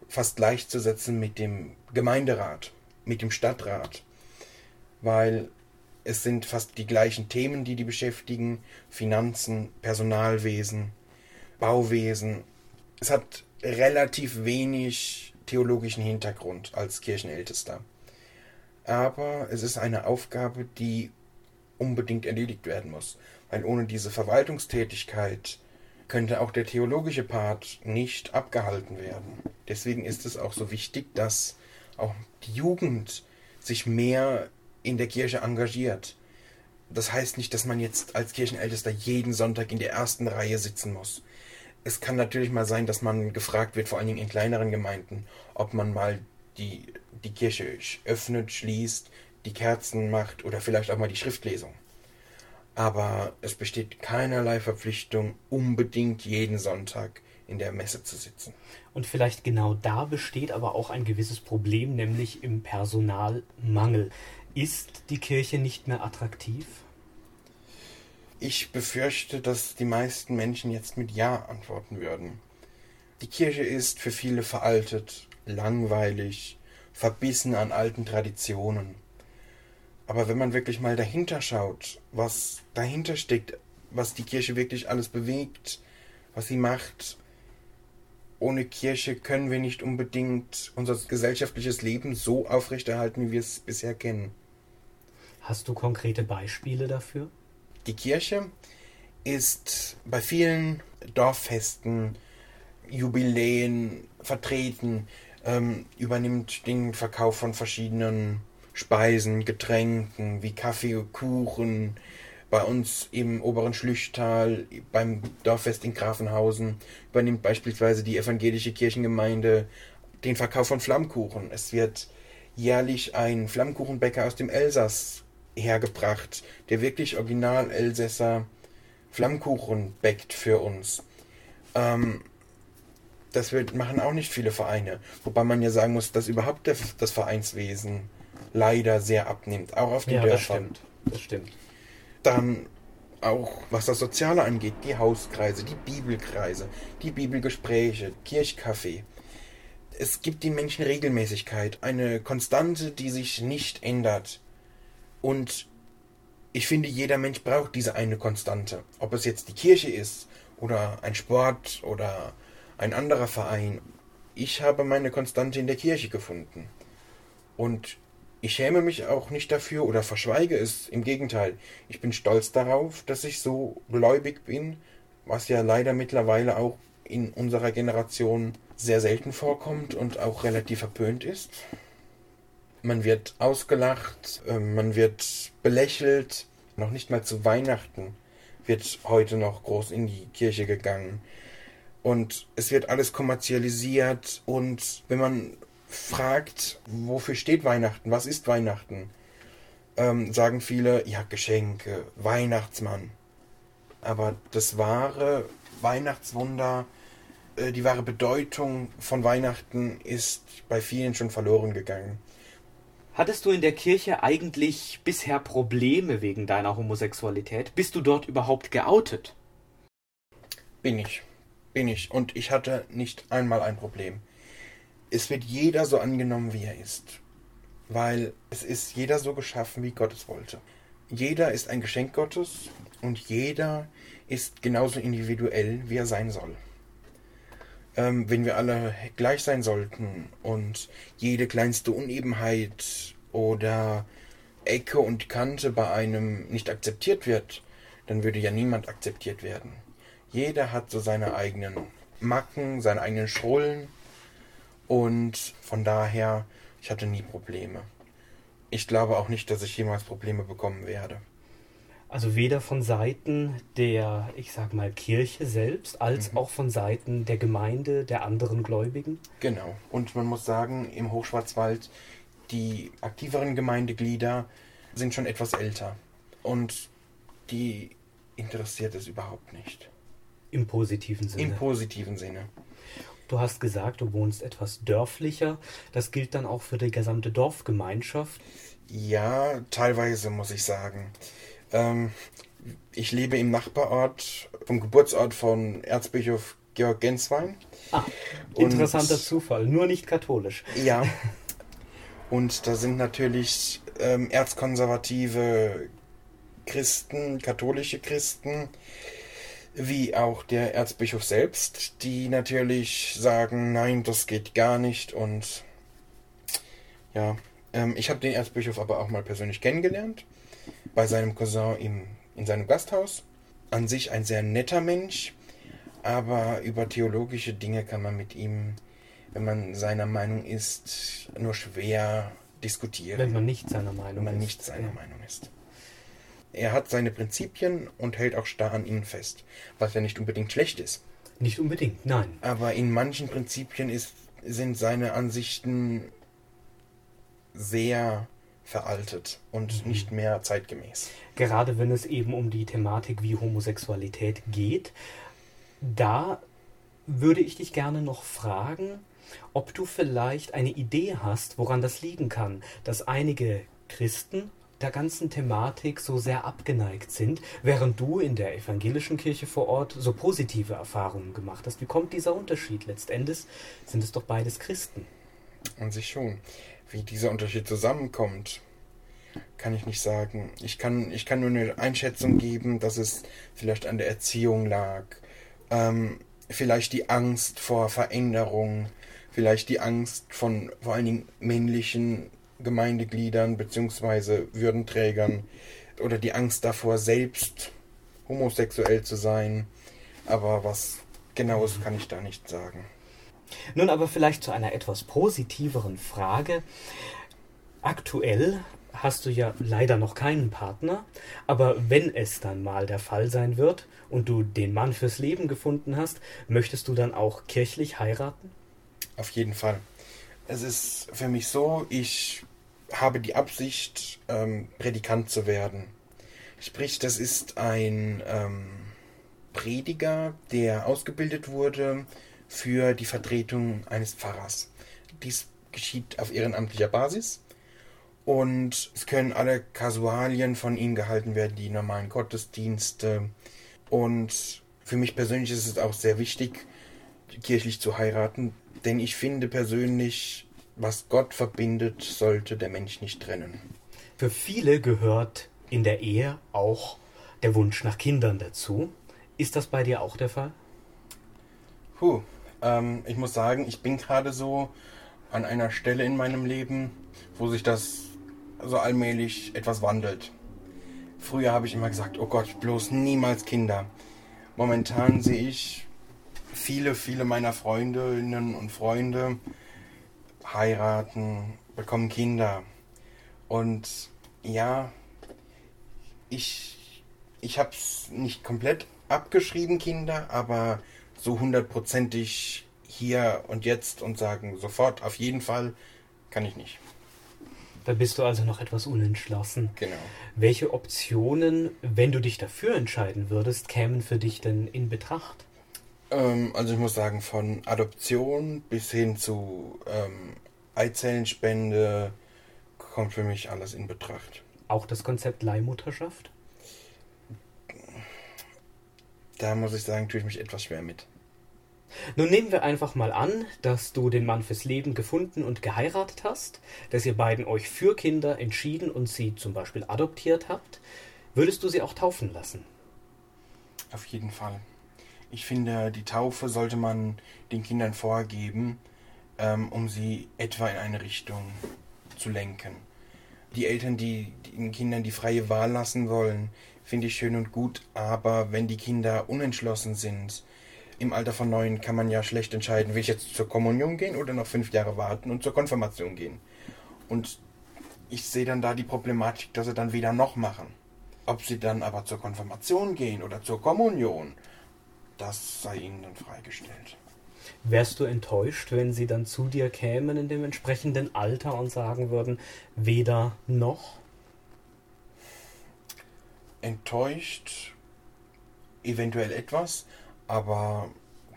fast gleichzusetzen mit dem Gemeinderat, mit dem Stadtrat, weil es sind fast die gleichen Themen, die die beschäftigen. Finanzen, Personalwesen, Bauwesen. Es hat relativ wenig theologischen Hintergrund als Kirchenältester. Aber es ist eine Aufgabe, die unbedingt erledigt werden muss, weil ohne diese Verwaltungstätigkeit könnte auch der theologische Part nicht abgehalten werden. Deswegen ist es auch so wichtig, dass auch die Jugend sich mehr in der Kirche engagiert. Das heißt nicht, dass man jetzt als Kirchenältester jeden Sonntag in der ersten Reihe sitzen muss es kann natürlich mal sein, dass man gefragt wird, vor allen Dingen in kleineren Gemeinden, ob man mal die, die Kirche öffnet, schließt, die Kerzen macht oder vielleicht auch mal die Schriftlesung. Aber es besteht keinerlei Verpflichtung, unbedingt jeden Sonntag in der Messe zu sitzen. Und vielleicht genau da besteht aber auch ein gewisses Problem, nämlich im Personalmangel. Ist die Kirche nicht mehr attraktiv? Ich befürchte, dass die meisten Menschen jetzt mit Ja antworten würden. Die Kirche ist für viele veraltet, langweilig, verbissen an alten Traditionen. Aber wenn man wirklich mal dahinter schaut, was dahinter steckt, was die Kirche wirklich alles bewegt, was sie macht, ohne Kirche können wir nicht unbedingt unser gesellschaftliches Leben so aufrechterhalten, wie wir es bisher kennen. Hast du konkrete Beispiele dafür? Die Kirche ist bei vielen Dorffesten, Jubiläen vertreten, ähm, übernimmt den Verkauf von verschiedenen Speisen, Getränken wie Kaffee, Kuchen, bei uns im oberen Schlüchtal, beim Dorffest in Grafenhausen, übernimmt beispielsweise die evangelische Kirchengemeinde den Verkauf von Flammkuchen. Es wird jährlich ein Flammkuchenbäcker aus dem Elsass hergebracht, der wirklich original Elsässer Flammkuchen bäckt für uns. Ähm, das wird, machen auch nicht viele Vereine. Wobei man ja sagen muss, dass überhaupt der, das Vereinswesen leider sehr abnimmt, auch auf den ja, Dörfern. Das stimmt. Das stimmt. Dann auch was das Soziale angeht, die Hauskreise, die Bibelkreise, die Bibelgespräche, Kirchkaffee. Es gibt den Menschen Regelmäßigkeit, eine Konstante, die sich nicht ändert. Und ich finde, jeder Mensch braucht diese eine Konstante. Ob es jetzt die Kirche ist oder ein Sport oder ein anderer Verein. Ich habe meine Konstante in der Kirche gefunden. Und ich schäme mich auch nicht dafür oder verschweige es. Im Gegenteil, ich bin stolz darauf, dass ich so gläubig bin, was ja leider mittlerweile auch in unserer Generation sehr selten vorkommt und auch relativ verpönt ist. Man wird ausgelacht, ähm, man wird belächelt. Noch nicht mal zu Weihnachten wird heute noch groß in die Kirche gegangen. Und es wird alles kommerzialisiert. Und wenn man fragt, wofür steht Weihnachten, was ist Weihnachten, ähm, sagen viele, ja, Geschenke, Weihnachtsmann. Aber das wahre Weihnachtswunder, äh, die wahre Bedeutung von Weihnachten ist bei vielen schon verloren gegangen. Hattest du in der Kirche eigentlich bisher Probleme wegen deiner Homosexualität? Bist du dort überhaupt geoutet? Bin ich. Bin ich. Und ich hatte nicht einmal ein Problem es wird jeder so angenommen, wie er ist. Weil es ist jeder so geschaffen, wie Gott es wollte. Jeder ist ein Geschenk Gottes und jeder ist genauso individuell, wie er sein soll. Ähm, wenn wir alle gleich sein sollten und jede kleinste Unebenheit oder Ecke und Kante bei einem nicht akzeptiert wird, dann würde ja niemand akzeptiert werden. Jeder hat so seine eigenen Macken, seine eigenen Schrullen und von daher, ich hatte nie Probleme. Ich glaube auch nicht, dass ich jemals Probleme bekommen werde. Also weder von Seiten der, ich sag mal, Kirche selbst, als mhm. auch von Seiten der Gemeinde, der anderen Gläubigen? Genau. Und man muss sagen, im Hochschwarzwald, die aktiveren Gemeindeglieder sind schon etwas älter. Und die interessiert es überhaupt nicht. Im positiven Sinne. Im positiven Sinne. Du hast gesagt, du wohnst etwas dörflicher. Das gilt dann auch für die gesamte Dorfgemeinschaft? Ja, teilweise muss ich sagen. Ähm, ich lebe im Nachbarort, vom Geburtsort von Erzbischof Georg Genswein. Ah, interessanter Und, Zufall, nur nicht katholisch. Ja. Und da sind natürlich ähm, erzkonservative Christen, katholische Christen, wie auch der Erzbischof selbst, die natürlich sagen, nein, das geht gar nicht und ja, ähm, ich habe den Erzbischof aber auch mal persönlich kennengelernt, bei seinem Cousin im, in seinem Gasthaus. An sich ein sehr netter Mensch, aber über theologische Dinge kann man mit ihm, wenn man seiner Meinung ist, nur schwer diskutieren. Wenn man nicht seiner Meinung ist. Wenn man nicht seiner ja. Meinung ist. Er hat seine Prinzipien und hält auch starr an ihnen fest, was ja nicht unbedingt schlecht ist. Nicht unbedingt, nein. Aber in manchen Prinzipien ist, sind seine Ansichten sehr veraltet und mhm. nicht mehr zeitgemäß. Gerade wenn es eben um die Thematik wie Homosexualität geht, da würde ich dich gerne noch fragen, ob du vielleicht eine Idee hast, woran das liegen kann, dass einige Christen der ganzen Thematik so sehr abgeneigt sind, während du in der evangelischen Kirche vor Ort so positive Erfahrungen gemacht hast. Wie kommt dieser Unterschied? Letztendlich sind es doch beides Christen. An sich schon. Wie dieser Unterschied zusammenkommt, kann ich nicht sagen. Ich kann, ich kann nur eine Einschätzung geben, dass es vielleicht an der Erziehung lag, ähm, vielleicht die Angst vor Veränderung, vielleicht die Angst von vor allen Dingen männlichen Gemeindegliedern bzw. Würdenträgern oder die Angst davor, selbst homosexuell zu sein. Aber was genaues kann ich da nicht sagen. Nun aber vielleicht zu einer etwas positiveren Frage. Aktuell hast du ja leider noch keinen Partner, aber wenn es dann mal der Fall sein wird und du den Mann fürs Leben gefunden hast, möchtest du dann auch kirchlich heiraten? Auf jeden Fall. Es ist für mich so, ich habe die Absicht, ähm, Predikant zu werden. Sprich, das ist ein ähm, Prediger, der ausgebildet wurde für die Vertretung eines Pfarrers. Dies geschieht auf ehrenamtlicher Basis und es können alle Kasualien von ihm gehalten werden, die normalen Gottesdienste. Und für mich persönlich ist es auch sehr wichtig, kirchlich zu heiraten, denn ich finde persönlich, was Gott verbindet, sollte der Mensch nicht trennen. Für viele gehört in der Ehe auch der Wunsch nach Kindern dazu. Ist das bei dir auch der Fall? Puh, ähm, ich muss sagen, ich bin gerade so an einer Stelle in meinem Leben, wo sich das so allmählich etwas wandelt. Früher habe ich immer gesagt, oh Gott, bloß niemals Kinder. Momentan sehe ich viele, viele meiner Freundinnen und Freunde heiraten, bekommen Kinder. Und ja, ich, ich habe es nicht komplett abgeschrieben, Kinder, aber so hundertprozentig hier und jetzt und sagen sofort auf jeden Fall kann ich nicht. Da bist du also noch etwas unentschlossen. Genau. Welche Optionen, wenn du dich dafür entscheiden würdest, kämen für dich denn in Betracht? Ähm, also ich muss sagen, von Adoption bis hin zu ähm, Eizellenspende kommt für mich alles in Betracht. Auch das Konzept Leihmutterschaft? Da muss ich sagen, tue ich mich etwas schwer mit. Nun nehmen wir einfach mal an, dass du den Mann fürs Leben gefunden und geheiratet hast, dass ihr beiden euch für Kinder entschieden und sie zum Beispiel adoptiert habt. Würdest du sie auch taufen lassen? Auf jeden Fall. Ich finde, die Taufe sollte man den Kindern vorgeben, ähm, um sie etwa in eine Richtung zu lenken. Die Eltern, die den Kindern die freie Wahl lassen wollen, finde ich schön und gut, aber wenn die Kinder unentschlossen sind, im Alter von neun kann man ja schlecht entscheiden, will ich jetzt zur Kommunion gehen oder noch fünf Jahre warten und zur Konfirmation gehen. Und ich sehe dann da die Problematik, dass sie dann wieder noch machen. Ob sie dann aber zur Konfirmation gehen oder zur Kommunion, das sei ihnen dann freigestellt. Wärst du enttäuscht, wenn sie dann zu dir kämen in dem entsprechenden Alter und sagen würden, weder noch? Enttäuscht, eventuell etwas, aber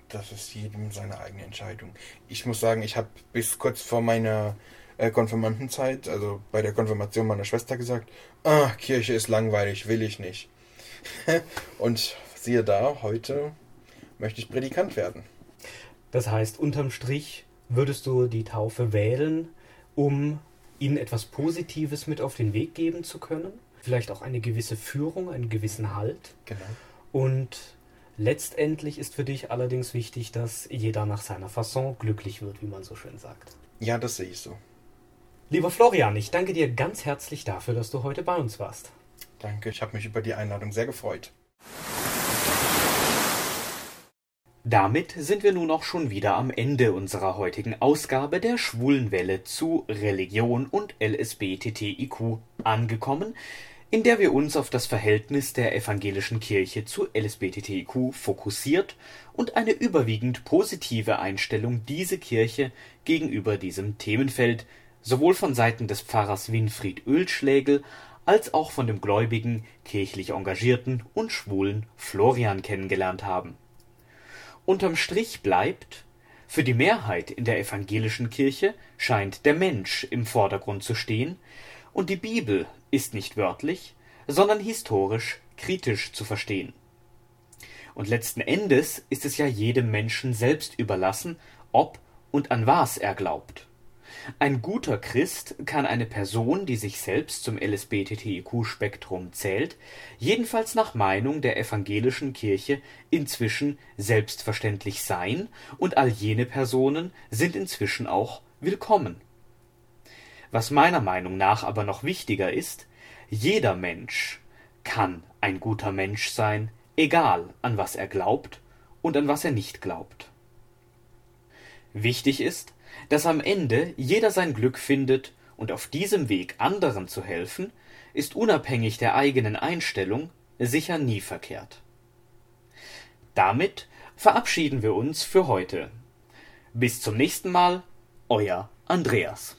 das ist jedem seine eigene Entscheidung. Ich muss sagen, ich habe bis kurz vor meiner äh, Konfirmandenzeit, also bei der Konfirmation meiner Schwester gesagt, ah, Kirche ist langweilig, will ich nicht. Und siehe da, heute möchte ich Predikant werden. Das heißt, unterm Strich würdest du die Taufe wählen, um ihnen etwas Positives mit auf den Weg geben zu können? Vielleicht auch eine gewisse Führung, einen gewissen Halt. Genau. Und Letztendlich ist für dich allerdings wichtig, dass jeder nach seiner Fasson glücklich wird, wie man so schön sagt. Ja, das sehe ich so. Lieber Florian, ich danke dir ganz herzlich dafür, dass du heute bei uns warst. Danke, ich habe mich über die Einladung sehr gefreut. Damit sind wir nun auch schon wieder am Ende unserer heutigen Ausgabe der Schwulenwelle zu Religion und LSBTTIQ angekommen in der wir uns auf das Verhältnis der evangelischen Kirche zu LSBTTIQ fokussiert und eine überwiegend positive Einstellung diese Kirche gegenüber diesem Themenfeld sowohl von Seiten des Pfarrers Winfried Ölschlägel als auch von dem gläubigen, kirchlich engagierten und schwulen Florian kennengelernt haben. Unterm Strich bleibt, für die Mehrheit in der evangelischen Kirche scheint der Mensch im Vordergrund zu stehen, und die Bibel ist nicht wörtlich, sondern historisch kritisch zu verstehen. Und letzten Endes ist es ja jedem Menschen selbst überlassen, ob und an was er glaubt. Ein guter Christ kann eine Person, die sich selbst zum LSBTTIQ-Spektrum zählt, jedenfalls nach Meinung der evangelischen Kirche inzwischen selbstverständlich sein, und all jene Personen sind inzwischen auch willkommen. Was meiner Meinung nach aber noch wichtiger ist, jeder Mensch kann ein guter Mensch sein, egal an was er glaubt und an was er nicht glaubt. Wichtig ist, dass am Ende jeder sein Glück findet und auf diesem Weg anderen zu helfen, ist unabhängig der eigenen Einstellung sicher nie verkehrt. Damit verabschieden wir uns für heute. Bis zum nächsten Mal, euer Andreas.